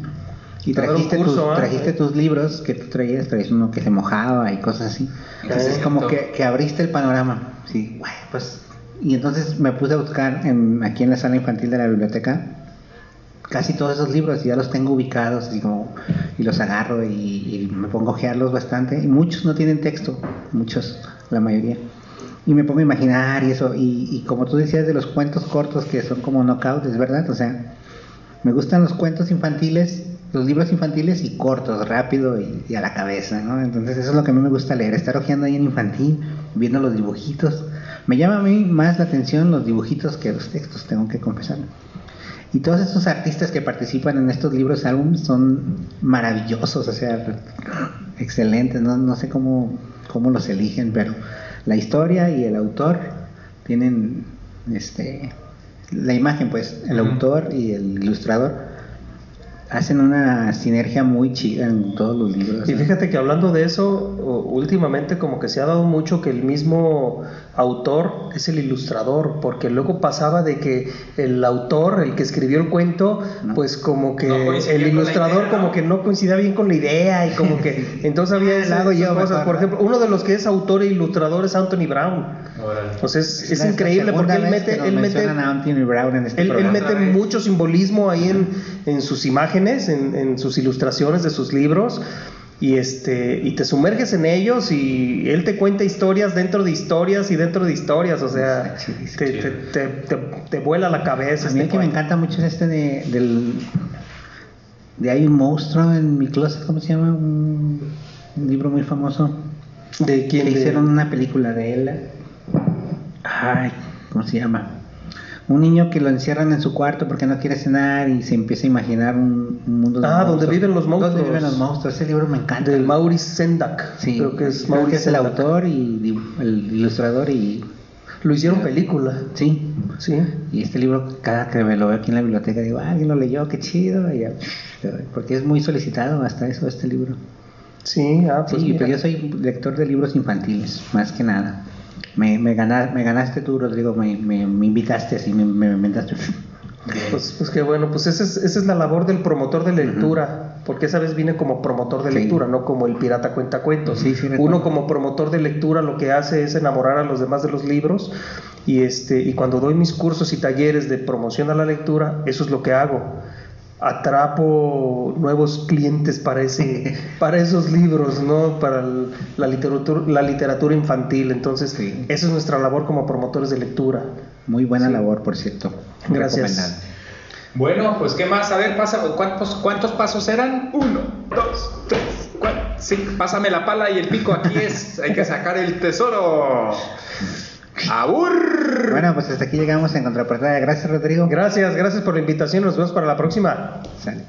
y trajiste, curso, tus, ¿ah? trajiste tus libros que tú traías, traías uno que se mojaba y cosas así. Entonces como que, que abriste el panorama. Sí, bueno, pues... Y entonces me puse a buscar en, aquí en la sala infantil de la biblioteca casi todos esos libros y ya los tengo ubicados y los agarro y, me pongo a ojearlos bastante. Y muchos no tienen texto muchos la mayoría. Y me pongo a imaginar y eso y, y como tú decías de los cuentos cortos que son como knockout es verdad o sea me gustan los cuentos infantiles los libros infantiles y cortos rápido y, a la cabeza no entonces eso es lo que a mí me gusta leer estar hojeando ahí en infantil viendo los dibujitos me llama a mí más la atención los dibujitos que los textos tengo que confesarlo y todos estos artistas que participan en estos libros álbumes son maravillosos, o sea, excelentes, no, no sé cómo, cómo los eligen, pero la historia y el autor tienen este la imagen pues, el autor y el ilustrador hacen una sinergia muy chida en todos los libros. Y fíjate que hablando de eso, últimamente como que se ha dado mucho que el mismo autor es el ilustrador, porque luego pasaba de que el autor, el que escribió el cuento, No. pues como que No el ilustrador idea, ¿no? como que no coincidía bien con la idea y como que entonces había hago yo esas cosas. Por ejemplo, uno de los que es autor e ilustrador es Anthony Brown. Pues es, es la increíble porque él mete, él a Anthony Brown en este él, mete mucho simbolismo ahí en, en sus imágenes, en, en sus ilustraciones de sus libros. Y, este, y te sumerges en ellos y él te cuenta historias dentro de historias y dentro de historias. O sea, te, te, te, te- te vuela la cabeza. A mí este el que me encanta mucho es este de, del... De hay un monstruo en mi closet, ¿cómo se llama? Un, un libro muy famoso. ¿De quién? Que De- hicieron una película de él. Ay, ¿cómo se llama? Un niño que lo encierran en su cuarto porque no quiere cenar y se empieza a imaginar un, un mundo de Ah, donde viven los monstruos. Donde viven los monstruos. Ese libro me encanta. Del Maurice Sendak. Sí, creo que es creo que es el autor y el ilustrador y Lo hicieron película. sí. Sí. Y este libro, cada que me lo veo aquí en la biblioteca, digo, ah, alguien lo leyó, qué chido. y porque es muy solicitado hasta eso, este libro. Sí, ah, pues sí, mira. pero yo soy lector de libros infantiles, más que nada. Me, me, gana- me ganaste tú, Rodrigo, me, me, me invitaste así, me, me inventaste. Pues, pues qué bueno, pues esa es, esa es la labor del promotor de lectura, porque esa vez vine como promotor de Sí. lectura, no como el pirata cuenta cuentos. Sí, sí, recuerdo. Uno como promotor de lectura lo que hace es enamorar a los demás de los libros y este y cuando doy mis cursos y talleres de promoción a la lectura, eso es lo que hago. Atrapo nuevos clientes para ese para esos libros, ¿no? Para el- la literatura la literatura infantil, entonces Sí. esa es nuestra labor como promotores de lectura. Muy buena Sí. labor, por cierto. Gracias. Bueno, pues qué más, a ver, pasa, ¿cuántos, cuántos pasos eran? Uno, dos, tres, cuatro, cinco. Pásame la pala y el pico, aquí es, hay que sacar el tesoro. ¡Abur! Bueno, pues hasta aquí llegamos en contraportada. Gracias, Rodrigo. Gracias, gracias por la invitación, nos vemos para la próxima. Sale.